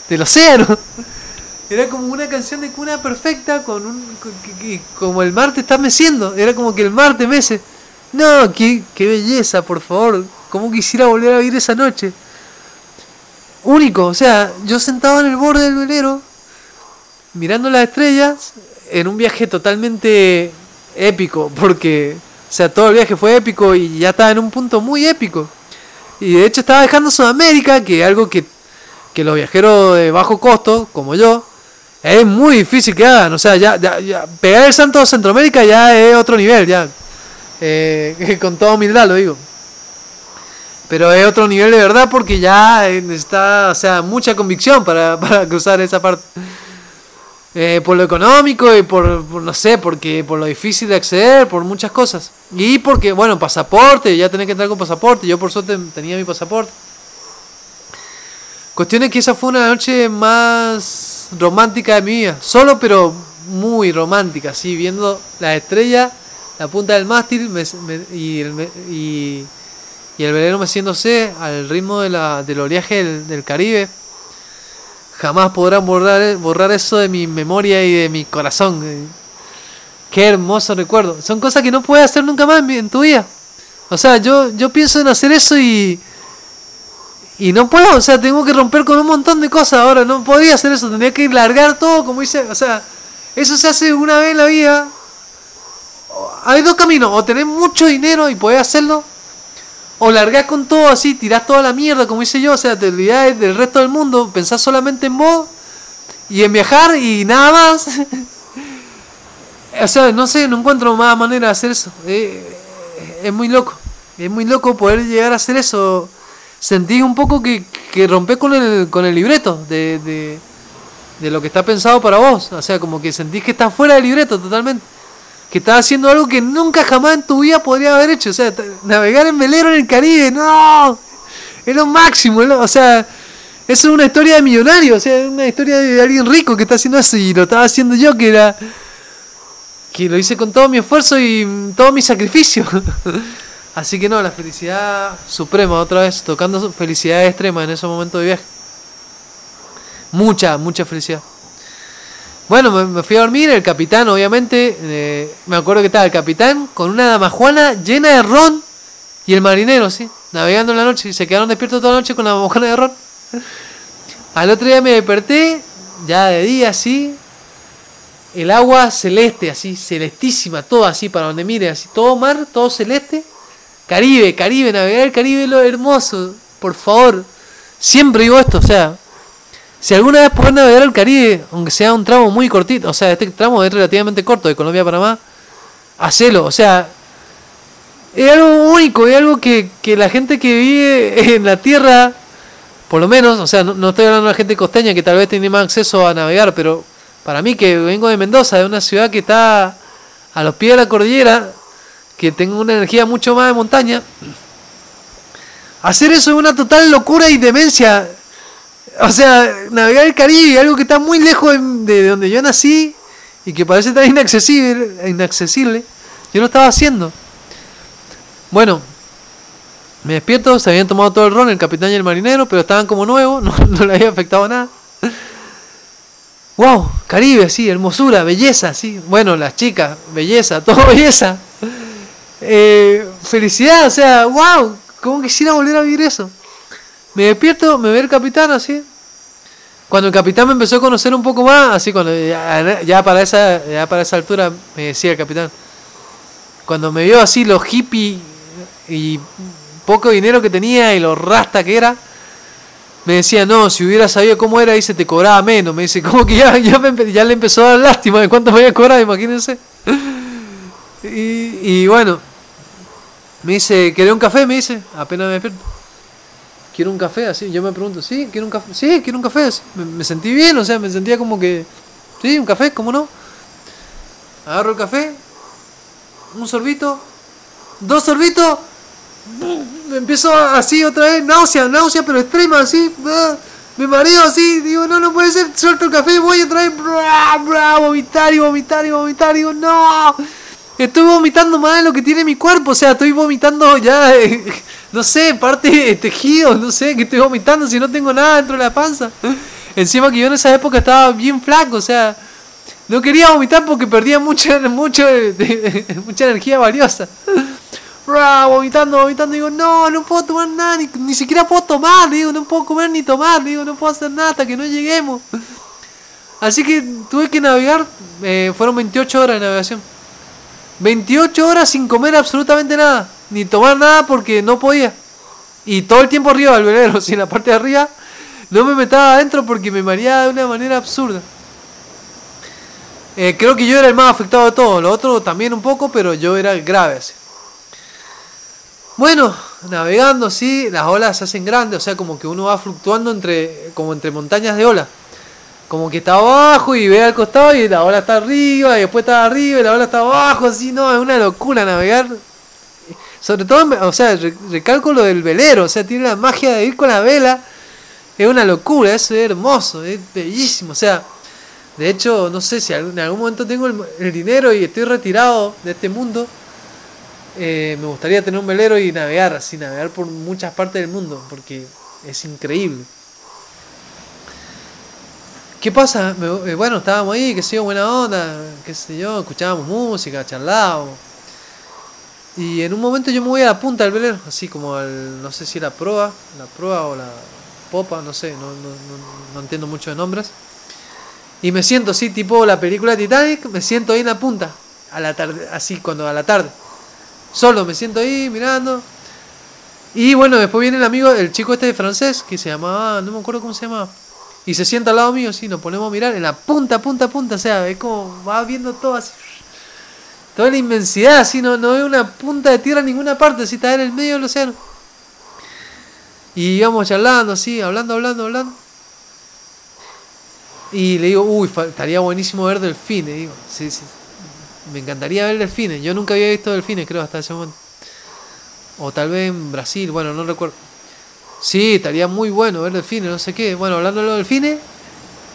del océano. Era como una canción de cuna perfecta con un como el mar te está meciendo, era como que el mar te mece. No, qué, qué belleza, por favor. Cómo quisiera volver a vivir esa noche. Único, o sea, yo sentado en el borde del velero, mirando las estrellas, en un viaje totalmente épico, porque, o sea, todo el viaje fue épico y ya estaba en un punto muy épico. Y de hecho estaba dejando Sudamérica, que es algo que, que los viajeros de bajo costo, como yo, es muy difícil que hagan. O sea, ya, ya, pegar el santo a Centroamérica ya es otro nivel, ya. Eh, con toda humildad lo digo. Pero es otro nivel de verdad porque ya necesita, o sea, mucha convicción para, para cruzar esa parte. Eh, por lo económico y por, no sé, porque por lo difícil de acceder, por muchas cosas. Y porque, bueno, pasaporte, ya tenés que entrar con pasaporte. Yo por suerte tenía mi pasaporte. Cuestión es que esa fue una noche más romántica de mi vida. Solo, pero muy romántica, así, viendo la estrella, la punta del mástil y, el, y, el velero meciéndose al ritmo de la, del oleaje del, Caribe. Jamás podrán borrar, eso de mi memoria y de mi corazón. Qué hermoso recuerdo. Son cosas que no puedes hacer nunca más en, tu vida. O sea, yo, yo pienso en hacer eso y y no puedo, o sea, tengo que romper con un montón de cosas ahora. No podía hacer eso, tendría que largar todo, como dice. O sea, eso se hace una vez en la vida. Hay dos caminos: o tener mucho dinero y poder hacerlo, o largar con todo así, tirás toda la mierda, como hice yo. O sea, te olvidás del resto del mundo, pensás solamente en vos y en viajar y nada más. o sea, no sé, no encuentro más manera de hacer eso. Eh, es muy loco. Es muy loco poder llegar a hacer eso sentí un poco que, que rompé con el, con el libreto de, de, de, lo que está pensado para vos. O sea, como que sentís que estás fuera del libreto totalmente. Que estás haciendo algo que nunca jamás en tu vida podría haber hecho. O sea, navegar en velero en el Caribe, no. Es lo máximo. o sea, es una historia de millonario. O sea, es una historia de alguien rico que está haciendo eso y lo estaba haciendo yo que era... Que lo hice con todo mi esfuerzo y todo mi sacrificio. Así que no, la felicidad suprema, otra vez, tocando felicidad extrema en ese momento de viaje. Mucha, mucha felicidad. Bueno, me, fui a dormir, el capitán, obviamente, eh, me acuerdo que estaba el capitán con una damajuana llena de ron y el marinero, sí, navegando en la noche y se quedaron despiertos toda la noche con la damajuana de ron. Al otro día me desperté, ya de día, así, el agua celeste, así, celestísima, todo así, para donde mire, así, todo mar, todo celeste Caribe, Caribe, navegar el Caribe lo hermoso. Por favor. Siempre digo esto, o sea, si alguna vez podés navegar el Caribe, aunque sea un tramo muy cortito, o sea, este tramo es relativamente corto de Colombia a Panamá, hacelo, o sea, es algo único, es algo que, la gente que vive en la tierra, por lo menos, o sea, no, no, estoy hablando de la gente costeña que tal vez tiene más acceso a navegar, pero para mí que vengo de Mendoza, de una ciudad que está a los pies de la cordillera, que tengo una energía mucho más de montaña, hacer eso es una total locura y demencia. O sea, navegar el Caribe, algo que está muy lejos de, donde yo nací y que parece tan inaccesible, inaccesible, yo lo estaba haciendo. Bueno, me despierto, se habían tomado todo el ron, el capitán y el marinero, pero estaban como nuevos, no, no le había afectado nada. wow, Caribe, sí, hermosura, belleza, sí. Bueno, las chicas, belleza, todo belleza. Eh, felicidad, o sea, wow, ¿cómo quisiera volver a vivir eso? Me despierto, me ve el capitán así. Cuando el capitán me empezó a conocer un poco más, así cuando ya, para esa ya para esa altura me decía el capitán. Cuando me vio así los hippies y poco dinero que tenía y lo rasta que era, me decía, no, si hubiera sabido cómo era, dice, te cobraba menos. Me dice, como que ya, ya, le empezó a dar lástima de cuánto me había cobrado, imagínense. Y, y bueno, me dice, ¿querés un café? Me dice, apenas me despierto. ¿Quiero un café? Así, yo me pregunto, ¿sí? ¿Quiero un café? Sí, quiero un café. Me, sentí bien, o sea, me sentía como que, sí, un café, ¿cómo no? Agarro el café, un sorbito, dos sorbitos, me empiezo así otra vez, náusea, náusea, pero extrema, así, me mareo así, digo, no, no puede ser, suelto el café, voy otra vez, vomitar y vomitar y vomitar, digo, no, estoy vomitando más de lo que tiene mi cuerpo, o sea, estoy vomitando ya, no sé, parte de tejido, no sé, que estoy vomitando si no tengo nada dentro de la panza. Encima que yo en esa época estaba bien flaco, o sea, no quería vomitar porque perdía mucha, mucha energía valiosa vomitando, vomitando, digo, no, no puedo tomar nada, ni, siquiera puedo tomar, digo, no puedo comer ni tomar, digo, no puedo hacer nada hasta que no lleguemos. Así que tuve que navegar, eh, fueron 28 horas de navegación. 28 horas sin comer absolutamente nada, ni tomar nada porque no podía. Y todo el tiempo arriba del velero, si en la parte de arriba no me metaba adentro porque me mareaba de una manera absurda. Eh, creo que yo era el más afectado de todos, lo otro también un poco, pero yo era grave así. Bueno, navegando, sí, las olas se hacen grandes, o sea, como que uno va fluctuando entre, como entre montañas de olas. Como que está abajo y ve al costado y la ola está arriba y después está arriba y la ola está abajo, así, no, es una locura navegar. Sobre todo, o sea, recalco lo del velero, o sea, tiene la magia de ir con la vela. Es una locura, es hermoso, es bellísimo, o sea, de hecho, no sé si en algún momento tengo el dinero y estoy retirado de este mundo eh, me gustaría tener un velero y navegar así, navegar por muchas partes del mundo, porque es increíble. ¿Qué pasa? Eh, bueno, estábamos ahí, que sé yo, buena onda, qué sé yo, escuchábamos música, charlábamos. Y en un momento yo me voy a la punta del velero, así como al, no sé si la proa, la proa o la popa, no sé, no, no, no entiendo mucho de nombres. Y me siento así, tipo la película Titanic, me siento ahí en la punta, a la tarde, así cuando a la tarde. Solo me siento ahí mirando. Y bueno, después viene el amigo, el chico este de francés, que se llamaba, no me acuerdo cómo se llamaba. Y se sienta al lado mío, sí, nos ponemos a mirar en la punta, punta, punta. O sea, es como va viendo todo así. Toda la inmensidad, así, no, no ve una punta de tierra en ninguna parte, así está en el medio del océano. Y íbamos charlando, así, hablando, hablando, hablando. Y le digo, uy, estaría buenísimo ver delfines, digo. Sí, sí, me encantaría ver delfines. Yo nunca había visto delfines, creo, hasta ese momento. O tal vez en Brasil, bueno, no recuerdo. Sí, estaría muy bueno ver delfines, no sé qué. Bueno, hablando de los delfines,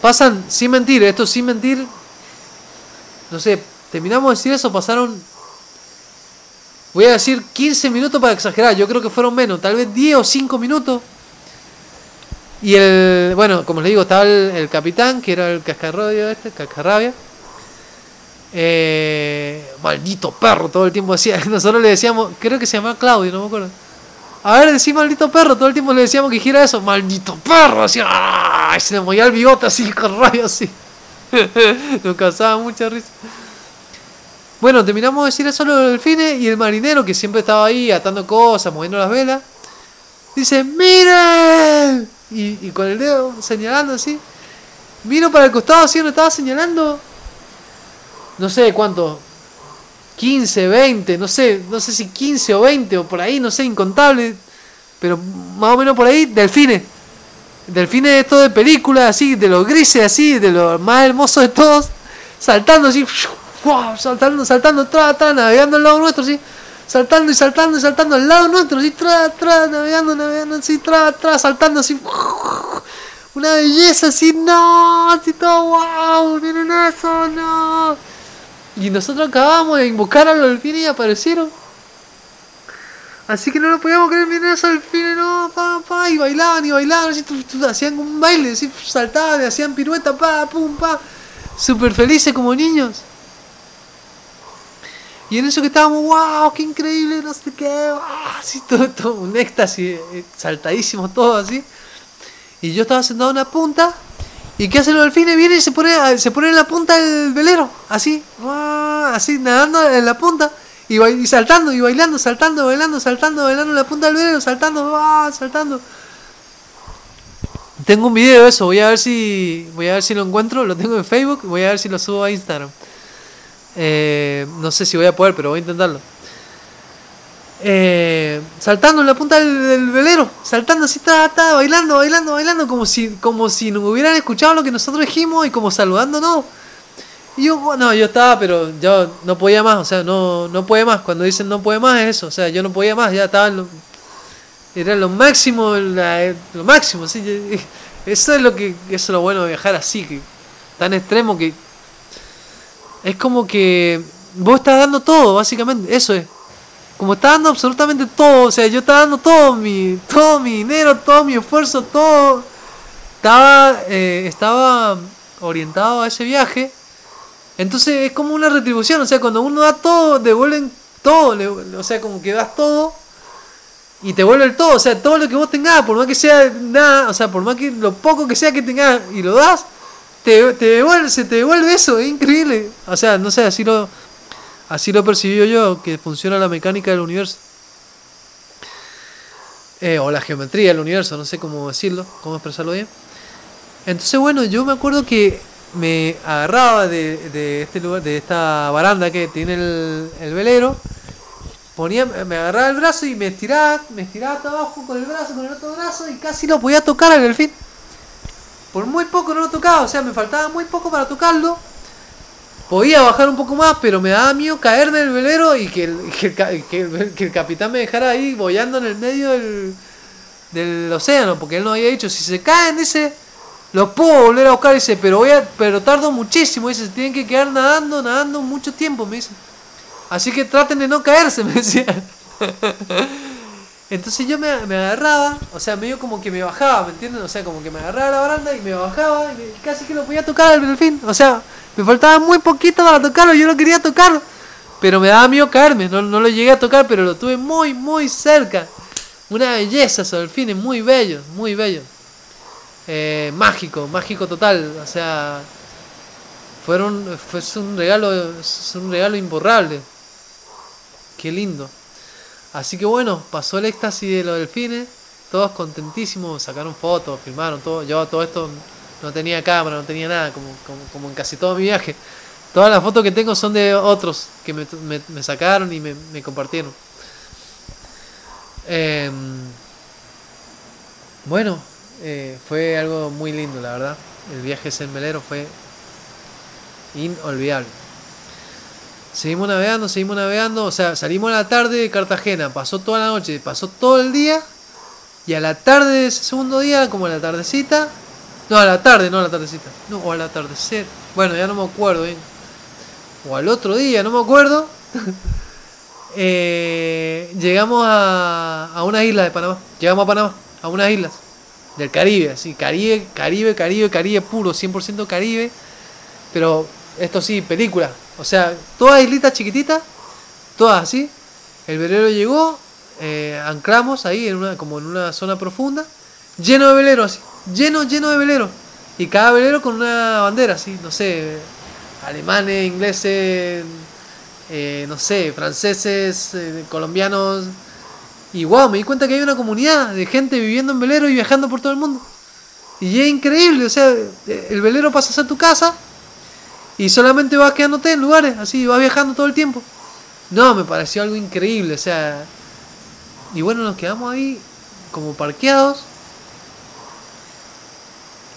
pasan, sin mentir, esto sin mentir, no sé, terminamos de decir eso, pasaron, voy a decir 15 minutos para exagerar, yo creo que fueron menos, tal vez 10 o 5 minutos. Y el, bueno, como les digo, estaba el, capitán, que era el cascarrabia este, cascarrabia. Eh, maldito perro, todo el tiempo decía. Nosotros le decíamos, creo que se llamaba Claudio, no me acuerdo. A ver, decí maldito perro, todo el tiempo le decíamos que gira eso, maldito perro, así, ¡ah! se le movía el bigote así, con rayo así. Nos causaba mucha risa. Bueno, terminamos de decir eso los delfines y el marinero que siempre estaba ahí atando cosas, moviendo las velas, dice, ¡miren! Y, con el dedo señalando así, vino para el costado así donde estaba señalando no sé cuánto, 15, 20, no sé, no sé si 15 o 20 o por ahí, no sé, incontable, pero más o menos por ahí, delfines. Delfines de esto de película, así, de los grises, así, de los más hermosos de todos, saltando así, saltando, saltando, tra, tra, navegando al lado nuestro, así, saltando y saltando y saltando al lado nuestro, así, tra, tra, navegando, navegando, así, tra, tra, saltando así, una belleza, así, no, así todo, wow, miren eso, no. Y nosotros acabamos de invocar a los delfines y aparecieron. Así que no lo podíamos creer, miren esos delfines, no, pa, pa, y bailaban y bailaban, así, tu, hacían un baile, así, saltaban, hacían pirueta, pa, pum, pa, súper felices como niños. Y en eso que estábamos, wow, qué increíble, no sé qué, wow, así todo, todo un éxtasis, eh, saltadísimo todo así. Y yo estaba sentado en una punta, y ¿qué hacen los delfines? Vienen y se ponen, se ponen en la punta del velero, así, así, nadando en la punta. Y, y, saltando, y bailando, saltando, bailando, saltando, bailando en la punta del velero, saltando, saltando. Tengo un video de eso, voy a ver si voy a ver si lo encuentro, lo tengo en Facebook, voy a ver si lo subo a Instagram. Eh, no sé si voy a poder, pero voy a intentarlo. Eh, saltando en la punta del, velero, saltando así, está, bailando, bailando, bailando, como si, como si nos hubieran escuchado lo que nosotros dijimos y como saludándonos. Y yo, no, yo estaba, pero yo no podía más, o sea, no, no puede más. Cuando dicen no puede más es eso, o sea, yo no podía más, ya estaba en lo, era lo máximo, lo máximo, sí. Eso es lo que, eso es lo bueno de viajar así, tan extremo que es como que vos estás dando todo, básicamente, eso es. Como estás dando absolutamente todo, o sea, yo estaba dando todo mi, todo mi dinero, todo mi esfuerzo, todo. Estaba, eh, estaba orientado a ese viaje entonces es como una retribución, o sea, cuando uno da todo, devuelven todo, o sea, como que das todo y te vuelve el todo, o sea, todo lo que vos tengas, por más que sea nada, o sea, por más que lo poco que sea que tengas y lo das, te, te devuelve, se te devuelve eso, es increíble. O sea, no sé, así lo, así lo percibió yo, que funciona la mecánica del universo. Eh, o la geometría del universo, no sé cómo decirlo, cómo expresarlo bien. Entonces, bueno, yo me acuerdo que me agarraba de, de, este lugar, de esta baranda que tiene el, el, velero, ponía, me agarraba el brazo y me estiraba, me estiraba hasta abajo con el brazo, con el otro brazo y casi lo podía tocar al delfín. Por muy poco no lo tocaba, o sea, me faltaba muy poco para tocarlo. Podía bajar un poco más, pero me daba miedo caer del velero y que el, que el, que el, capitán me dejara ahí boyando en el medio del, del océano, porque él nos había dicho, si se caen, dice, los puedo volver a buscar, dice, pero voy a, pero tardo muchísimo, dice, tienen que quedar nadando, nadando mucho tiempo, me dice. Así que traten de no caerse, me decía. Entonces yo me, agarraba, o sea, medio como que me bajaba, ¿me entienden? O sea, como que me agarraba la baranda y me bajaba y casi que lo podía tocar al fin. O sea, me faltaba muy poquito para tocarlo, yo no quería tocarlo. Pero me daba miedo caerme, no, no lo llegué a tocar, pero lo tuve muy, muy cerca. Una belleza esos es muy bello, muy bello eh, mágico, mágico total. O sea, fueron, fue un regalo, es un regalo imborrable. Qué lindo. Así que bueno, pasó el éxtasis de los delfines, todos contentísimos, sacaron fotos, filmaron todo. Yo todo esto no tenía cámara, no tenía nada, como, como, en casi todo mi viaje. Todas las fotos que tengo son de otros que me, me, sacaron y me, compartieron. Eh, bueno, eh, fue algo muy lindo, la verdad. El viaje en velero fue inolvidable. Seguimos navegando, seguimos navegando, o sea, salimos a la tarde de Cartagena, pasó toda la noche, pasó todo el día, y a la tarde de ese segundo día, como a la tardecita, no, a la tarde, no a la tardecita, no, o al atardecer, bueno, ya no me acuerdo bien, o al otro día, no me acuerdo, eh, llegamos a, a una isla de Panamá, llegamos a Panamá, a unas islas del Caribe, así, Caribe, Caribe, Caribe, Caribe puro, 100% Caribe, pero esto sí, película, o sea, todas islitas chiquititas, todas así, el velero llegó, eh, anclamos ahí, en una, como en una zona profunda, lleno de veleros, así, lleno, lleno de veleros, y cada velero con una bandera, así, no sé, alemanes, ingleses, eh, no sé, franceses, eh, colombianos, y wow, me di cuenta que hay una comunidad de gente viviendo en velero y viajando por todo el mundo. Y es increíble, o sea, el velero pasa a ser tu casa y solamente vas quedándote en lugares, así, vas viajando todo el tiempo. No, me pareció algo increíble, o sea. Y bueno, nos quedamos ahí como parqueados.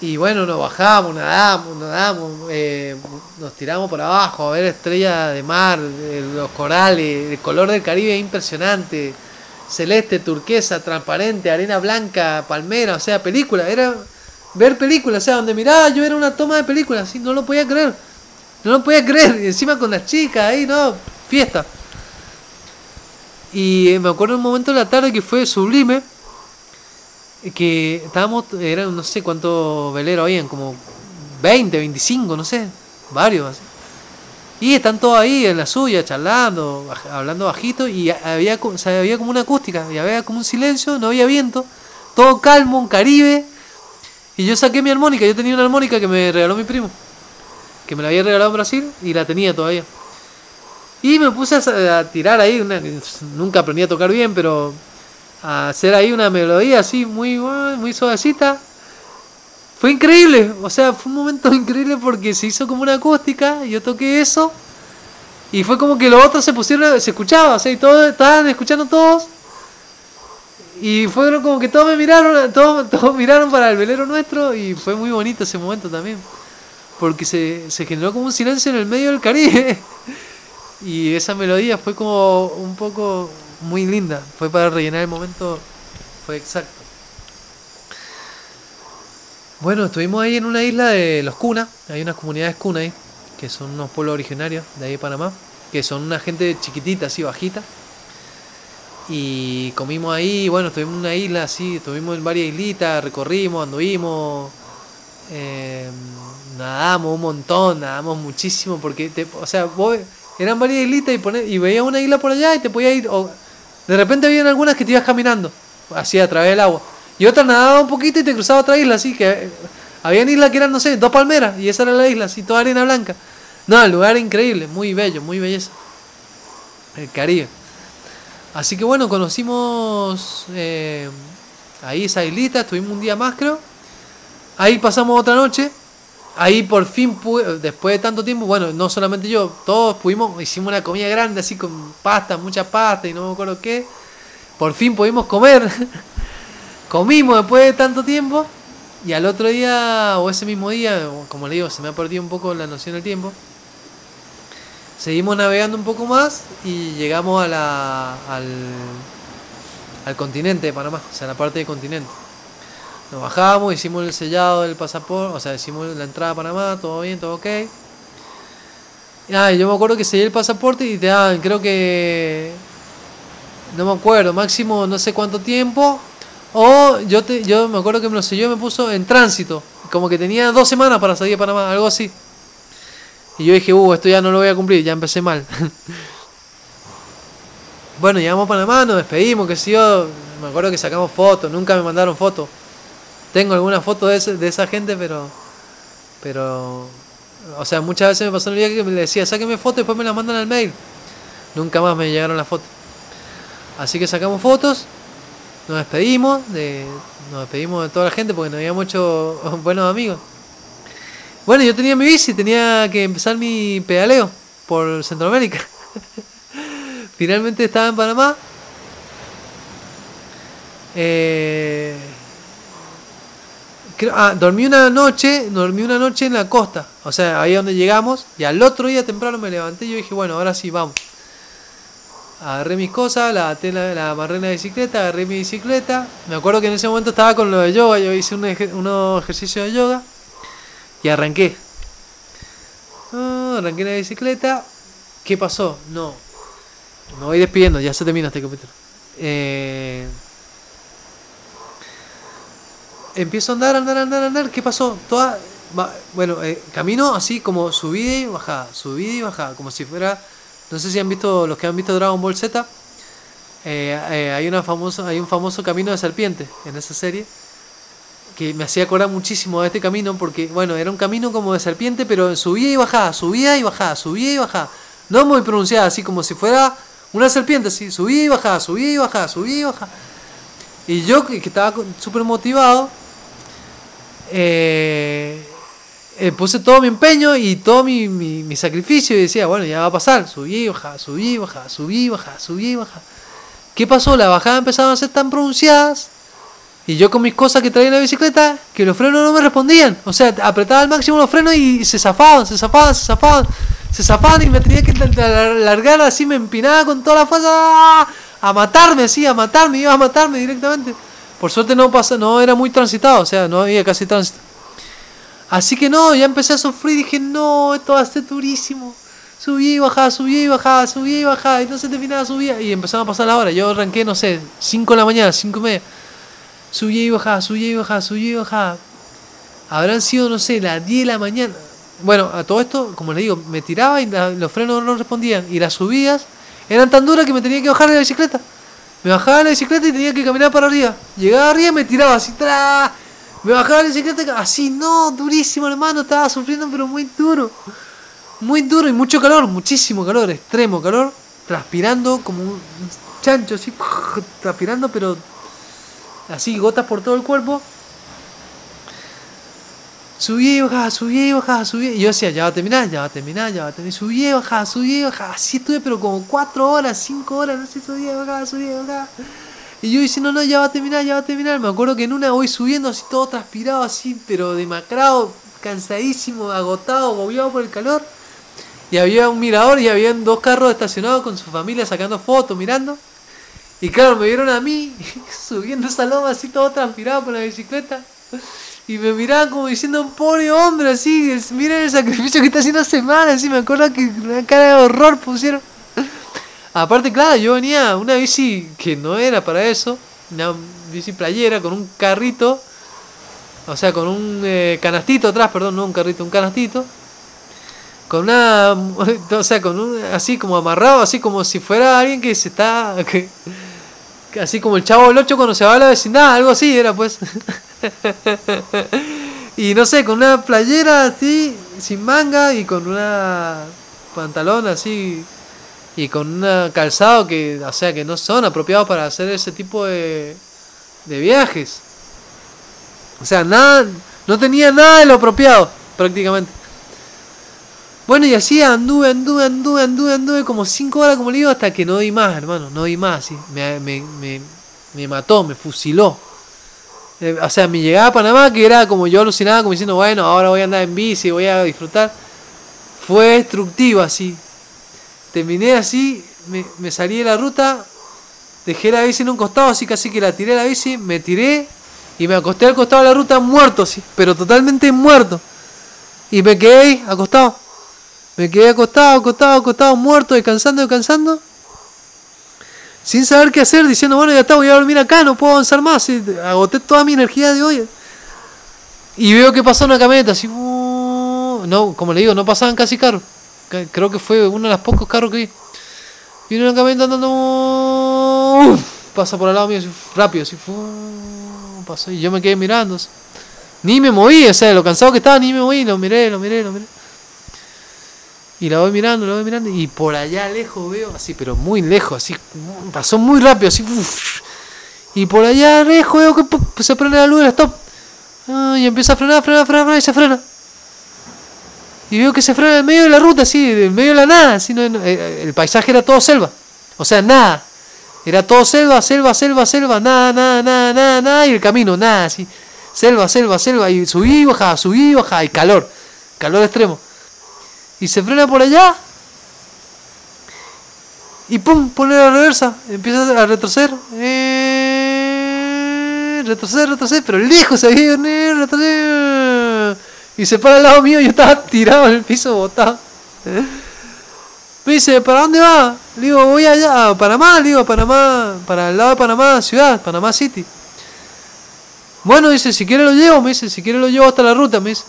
Y bueno, nos bajamos, nadamos, nadamos, eh, nos tiramos por abajo a ver estrellas de mar, los corales, el color del Caribe es impresionante celeste, turquesa, transparente, arena blanca, palmera, o sea, película, era ver películas, o sea, donde miraba yo era una toma de película, así, no lo podía creer, no lo podía creer, y encima con las chicas ahí, no, fiesta. Y eh, me acuerdo un momento de la tarde que fue sublime, que estábamos, eran no sé cuántos veleros habían, como 20, 25, no sé, varios así. Y están todos ahí en la suya, charlando, hablando bajito, y había, había como una acústica, y había como un silencio, no había viento, todo calmo, un caribe. Y yo saqué mi armónica, yo tenía una armónica que me regaló mi primo, que me la había regalado en Brasil, y la tenía todavía. Y me puse a, tirar ahí, nunca aprendí a tocar bien, pero a hacer ahí una melodía así muy, muy suavecita. Fue increíble, o sea, fue un momento increíble porque se hizo como una acústica, yo toqué eso, y fue como que los otros se pusieron, se escuchaba, o sea, y todos estaban escuchando todos, y fue como que todos me miraron, todos, todos miraron para el velero nuestro, y fue muy bonito ese momento también, porque se, se generó como un silencio en el medio del Caribe. Y esa melodía fue como un poco muy linda. Fue para rellenar el momento. Fue exacto. Bueno, estuvimos ahí en una isla de los Cunas. Hay unas comunidades Cunas ahí, que son unos pueblos originarios de ahí de Panamá. Que son una gente chiquitita, así bajita. Y comimos ahí, bueno, estuvimos en una isla así, estuvimos en varias islitas, recorrimos, anduvimos, eh, nadamos un montón, nadamos muchísimo, porque, te, o sea, vos eran varias islitas y, y veías una isla por allá y te podías ir. O, de repente habían algunas que te ibas caminando, así a través del agua. Y otras nadaba un poquito y te cruzaba otra isla, así que. Habían islas que eran, no sé, dos palmeras y esa era la isla, así, toda arena blanca. No, lugar increíble, muy bello, muy belleza. El Caribe. Así que bueno, conocimos eh, ahí esa islita, estuvimos un día más creo. Ahí pasamos otra noche ahí por fin pude, después de tanto tiempo, bueno, no solamente yo, todos pudimos, hicimos una comida grande así con pasta, mucha pasta y no me acuerdo qué. Por fin pudimos comer. Comimos después de tanto tiempo y al otro día o ese mismo día, como le digo, se me ha perdido un poco la noción del tiempo. Seguimos navegando un poco más y llegamos al, al continente de Panamá, o sea, la parte del continente. Nos bajamos, hicimos el sellado del pasaporte, o sea, hicimos la entrada a Panamá, todo bien, todo ok. Ah, yo me acuerdo que sellé el pasaporte y te daban, creo que. No me acuerdo, máximo no sé cuánto tiempo. O yo, te, yo me acuerdo que me lo selló y me puso en tránsito. Como que tenía dos semanas para salir de Panamá, algo así. Y yo dije, uh, esto ya no lo voy a cumplir, ya empecé mal. bueno, llegamos a Panamá, nos despedimos, que si yo. Me acuerdo que sacamos fotos, nunca me mandaron fotos. Tengo alguna foto de, de esa gente, pero. Pero. O sea, muchas veces me pasó en el día que me decía, sáqueme fotos y después me las mandan al mail. Nunca más me llegaron las fotos. Así que sacamos fotos, nos despedimos, de, nos despedimos de toda la gente porque nos habíamos hecho buenos amigos. Bueno, yo tenía mi bici, tenía que empezar mi pedaleo por Centroamérica. Finalmente estaba en Panamá. Eh, ah, dormí una noche, dormí una noche en la costa, o sea, ahí donde llegamos, y al otro día temprano me levanté y yo dije, bueno, ahora sí, vamos. Agarré mis cosas, la, la, la amarré en la bicicleta, agarré mi bicicleta. Me acuerdo que en ese momento estaba con lo de yoga, yo hice un unos ejercicios de yoga y arranqué. Ah, arranqué la bicicleta. ¿Qué pasó? No. Me voy despidiendo, ya se termina este capítulo. Eh, empiezo a andar, andar, andar, andar. ¿Qué pasó? Toda, bueno, eh, camino así como subida y bajada, subida y bajada, como si fuera. No sé si han visto los que han visto Dragon Ball Z. Eh, eh, hay, una famoso, hay un famoso camino de serpiente en esa serie que me hacía acordar muchísimo de este camino porque, bueno, era un camino como de serpiente, pero subía y bajada, subía y bajada, subía y bajada. No muy pronunciada, así como si fuera una serpiente, así, subía y bajada, subía y bajada, subía y bajada. Y yo que estaba súper motivado, eh, eh, puse todo mi empeño y todo mi, mi, sacrificio y decía, bueno, ya va a pasar, subí y bajaba, subí y bajaba, subí y bajaba, subí y bajaba. ¿Qué pasó? Las bajadas empezaron a ser tan pronunciadas y yo con mis cosas que traía en la bicicleta, que los frenos no me respondían. O sea, apretaba al máximo los frenos y se zafaban, se zafaban, se zafaban, se zafaban y me tenía que largar así, me empinaba con toda la fuerza a matarme así, a matarme, iba a matarme directamente. Por suerte no pasa, no era muy transitado, o sea, no había casi tránsito. Así que no, ya empecé a sufrir y dije, no, esto va a ser durísimo. Subía y bajaba, subía y bajaba, subía y bajaba, y no se terminaba, subía. Y empezaba a pasar la hora. Yo arranqué, no sé, 5 de la mañana, 5 y media. Subía y bajaba, subía y bajaba, subía y bajaba. Habrán sido, no sé, las 10 de la mañana. Bueno, a todo esto, como le digo, me tiraba y los frenos no respondían. Y las subidas eran tan duras que me tenía que bajar de la bicicleta. Me bajaba la bicicleta y tenía que caminar para arriba. Llegaba arriba y me tiraba así, tra. Me bajaba la bicicleta así, no, durísimo hermano, estaba sufriendo pero muy duro. Muy duro y mucho calor, muchísimo calor, extremo calor. Transpirando como un chancho, así, transpirando pero así, gotas por todo el cuerpo. Subía y bajaba, subía y bajaba, subía. Y yo decía, ya va a terminar, ya va a terminar, ya va a terminar. Subía y bajaba, subía y bajaba. Así estuve, pero como cuatro horas, cinco horas, no sé, subía y bajaba, subía y bajaba. Y yo diciendo, no, ya va a terminar, ya va a terminar. Me acuerdo que en una voy subiendo así todo transpirado, así, pero demacrado, cansadísimo, agotado, agobiado por el calor. Y había un mirador y había dos carros estacionados con su familia sacando fotos, mirando. Y claro, me vieron a mí subiendo esa loma así todo transpirado con la bicicleta. Y me miraban como diciendo, pobre hombre, así, miren el sacrificio que está haciendo semana, así, me acuerdo que una cara de horror pusieron. Aparte, claro, yo venía una bici que no era para eso, una bici playera con un carrito, o sea, con un eh, canastito atrás, perdón, no un carrito, un canastito, con una, o sea, con un, así como amarrado, así como si fuera alguien que se está, que, así como el chavo del 8 cuando se va a la vecindad, algo así era pues. y no sé, con una playera así, sin manga y con una pantalón así y con un calzado que, o sea, que no son apropiados para hacer ese tipo de, de viajes. O sea, nada, no tenía nada de lo apropiado, prácticamente. Bueno, y así anduve, anduve, anduve, anduve, anduve como 5 horas, como le digo, hasta que no di más, hermano, no di más, ¿sí? me, me, me, me mató, me fusiló. Eh, o sea, mi llegada a Panamá, que era como yo alucinaba, como diciendo, bueno, ahora voy a andar en bici, voy a disfrutar, fue destructivo así. Terminé así, me, me salí de la ruta, dejé la bici en un costado, así casi que la tiré la bici, me tiré y me acosté al costado de la ruta muerto, así, pero totalmente muerto. Y me quedé ahí, acostado. Me quedé acostado, acostado, acostado, muerto, descansando, descansando sin saber qué hacer, diciendo, bueno, ya está, voy a dormir acá, no puedo avanzar más. agoté toda mi energía de hoy. Y veo que pasó una camioneta, así, uh, no, como le digo, no pasaban casi carros. Creo que fue uno de los pocos carros que vi. Viene una camioneta andando, uh, pasa por al lado mío, rápido, así, uh, pasó, y yo me quedé mirando. Ni me moví, o sea, lo cansado que estaba, ni me moví, lo miré, lo miré, lo miré. Y la voy mirando, la voy mirando, y por allá lejos veo, así, pero muy lejos, así, pasó muy rápido, así, y por allá lejos veo que se prende la luz stop. Ah, y empieza a frenar, frenar, frenar, y se frena. Y veo que se frena en medio de la ruta, así, en medio de la nada, así, no, eh, el paisaje era todo selva, o sea, nada. Era todo selva, selva, selva, selva, nada, nada, nada, nada, nada, y el camino, nada, así. Selva, selva, selva, y subí, bajaba, subí, bajaba, y calor, calor extremo y se frena por allá. Y pum, pone la reversa, empieza a retroceder. Eh, retroceder, retroceder, pero lejos se viene, retroceder. Y se para al lado mío yo estaba tirado en el piso botado. Me dice, ¿para dónde va? Le digo, voy allá, a Panamá, le digo, a Panamá, para el lado de Panamá, ciudad, Panamá City. Bueno, dice, si quiere lo llevo, me dice, si quiere lo llevo hasta la ruta, me dice.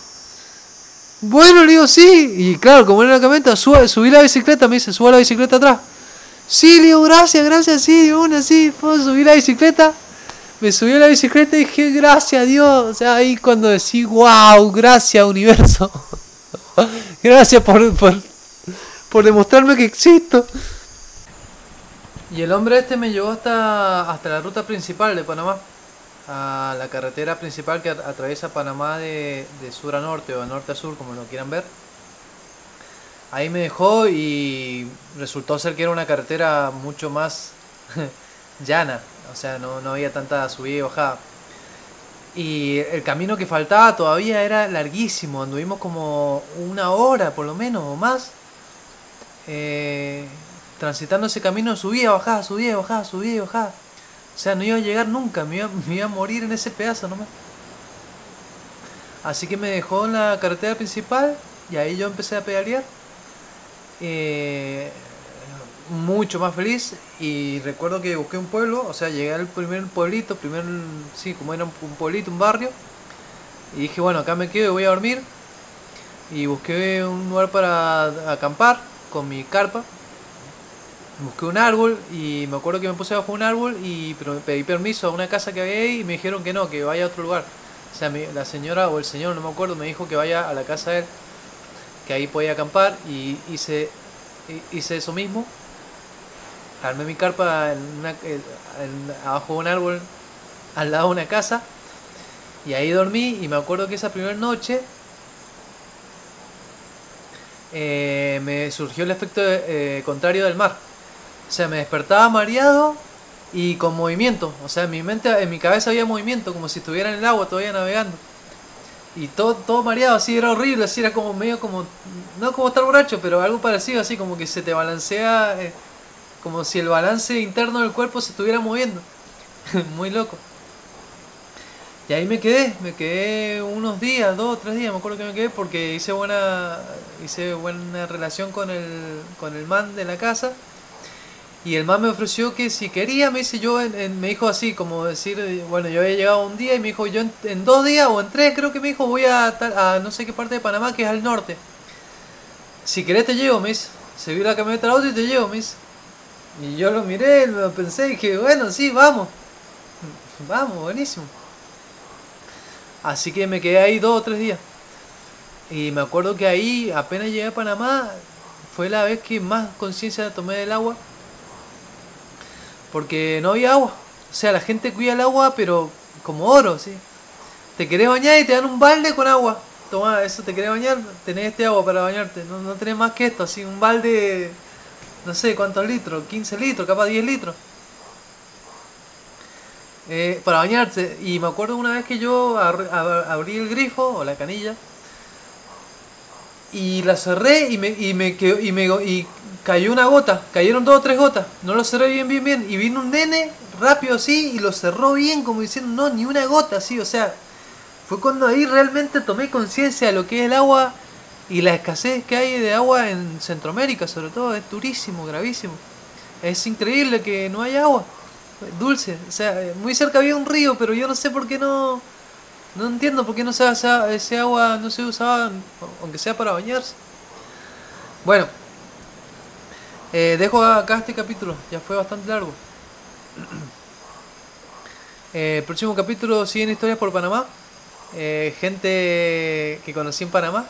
Bueno, le digo, sí. Y claro, como era la camioneta, subí la bicicleta, me dice, suba la bicicleta atrás. Sí, le digo, gracias, gracias, sí, una, sí, puedo subir la bicicleta. Me subí a la bicicleta y dije, gracias a Dios. O sea, ahí cuando decís, wow, gracias universo. gracias por, por, por demostrarme que existo. Y el hombre este me llevó hasta, hasta la ruta principal de Panamá a la carretera principal que atraviesa Panamá de, sur a norte o de norte a sur, como lo quieran ver. Ahí me dejó y resultó ser que era una carretera mucho más llana, o sea, no, no había tanta subida y bajada. Y el camino que faltaba todavía era larguísimo, anduvimos como una hora por lo menos o más. Eh, transitando ese camino, subía, bajada, subía, bajada, subía, bajada. O sea, no iba a llegar nunca, me iba, a morir en ese pedazo nomás. Así que me dejó en la carretera principal y ahí yo empecé a pedalear. eh, mucho más feliz y recuerdo que busqué un pueblo, o sea, llegué al primer pueblito, primer, sí, como era un pueblito, un barrio, y dije, bueno, acá me quedo y voy a dormir, y busqué un lugar para acampar con mi carpa, busqué un árbol y me acuerdo que me puse bajo un árbol y pedí permiso a una casa que había ahí y me dijeron que no, que vaya a otro lugar. O sea, la señora o el señor, no me acuerdo, me dijo que vaya a la casa de él, que ahí podía acampar y hice, hice eso mismo armé mi carpa abajo de un árbol al lado de una casa y ahí dormí y me acuerdo que esa primera noche eh, me surgió el efecto eh, contrario del mar. O sea, me despertaba mareado y con movimiento. O sea, en mi mente, en mi cabeza había movimiento, como si estuviera en el agua todavía navegando. Y todo, todo mareado, así era horrible, así era como medio como, no como estar borracho, pero algo parecido, así como que se te balancea. Eh, como si el balance interno del cuerpo se estuviera moviendo. Muy loco. Y ahí me quedé, me quedé unos días, dos tres días, me acuerdo que me quedé porque hice buena, hice buena relación con el, con el man de la casa. Y el man me ofreció que si quería, me dice yo, me dijo así, como decir, bueno, yo había llegado un día y me dijo, yo en, dos días o en tres creo que me dijo, voy a, a no sé qué parte de Panamá, que es al norte. Si querés te llevo, me dice. Se vio la camioneta al auto y te llevo, me dice. Y yo lo miré, lo pensé y dije, bueno, sí, vamos. Vamos, buenísimo. Así que me quedé ahí dos o tres días. Y me acuerdo que ahí, apenas llegué a Panamá, fue la vez que más conciencia tomé del agua. Porque no había agua. O sea, la gente cuida el agua, pero como oro, ¿sí? Te querés bañar y te dan un balde con agua. Toma, eso te querés bañar, tenés este agua para bañarte. No, no tenés más que esto, así, un balde no sé cuántos litros, 15 litros, capaz 10 litros. Eh, para bañarse. Y me acuerdo una vez que yo abrí el grifo o la canilla y la cerré y me, y me, y me y cayó una gota, cayeron dos o tres gotas. No lo cerré bien, bien, bien. Y vino un nene rápido así y lo cerró bien, como diciendo, no, ni una gota así. O sea, fue cuando ahí realmente tomé conciencia de lo que es el agua y la escasez que hay de agua en Centroamérica, sobre todo, es durísimo, gravísimo. Es increíble que no haya agua dulce. O sea, muy cerca había un río, pero yo no sé por qué no. No entiendo por qué no se, ese agua no se usaba, aunque sea para bañarse. Bueno, eh, dejo acá este capítulo, ya fue bastante largo. Eh, próximo capítulo siguen historias por Panamá. Eh, gente que conocí en Panamá.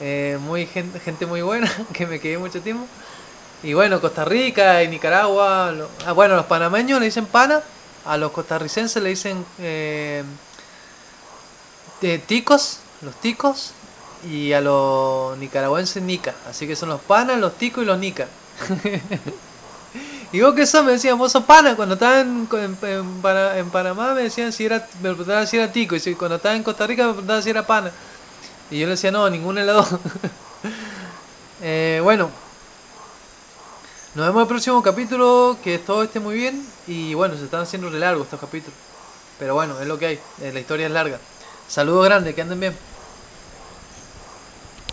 Eh, muy gente, gente muy buena, que me quedé mucho tiempo. Y bueno, Costa Rica y Nicaragua, ah, bueno, los panameños le dicen pana, a los costarricenses le dicen ticos, los ticos, y a los nicaragüenses nica. Así que son los panas, los ticos y los nica. y vos que eso me decían, vos sos pana. Cuando estaba en, en, Panamá me decían si era, me preguntaban si era tico. Y cuando estaba en Costa Rica me preguntaban si era pana. Y yo le decía, no, ningún helado. eh, bueno, nos vemos en el próximo capítulo, que todo esté muy bien. Y bueno, se están haciendo re largos estos capítulos. Pero bueno, es lo que hay, eh, la historia es larga. Saludos grandes, que anden bien.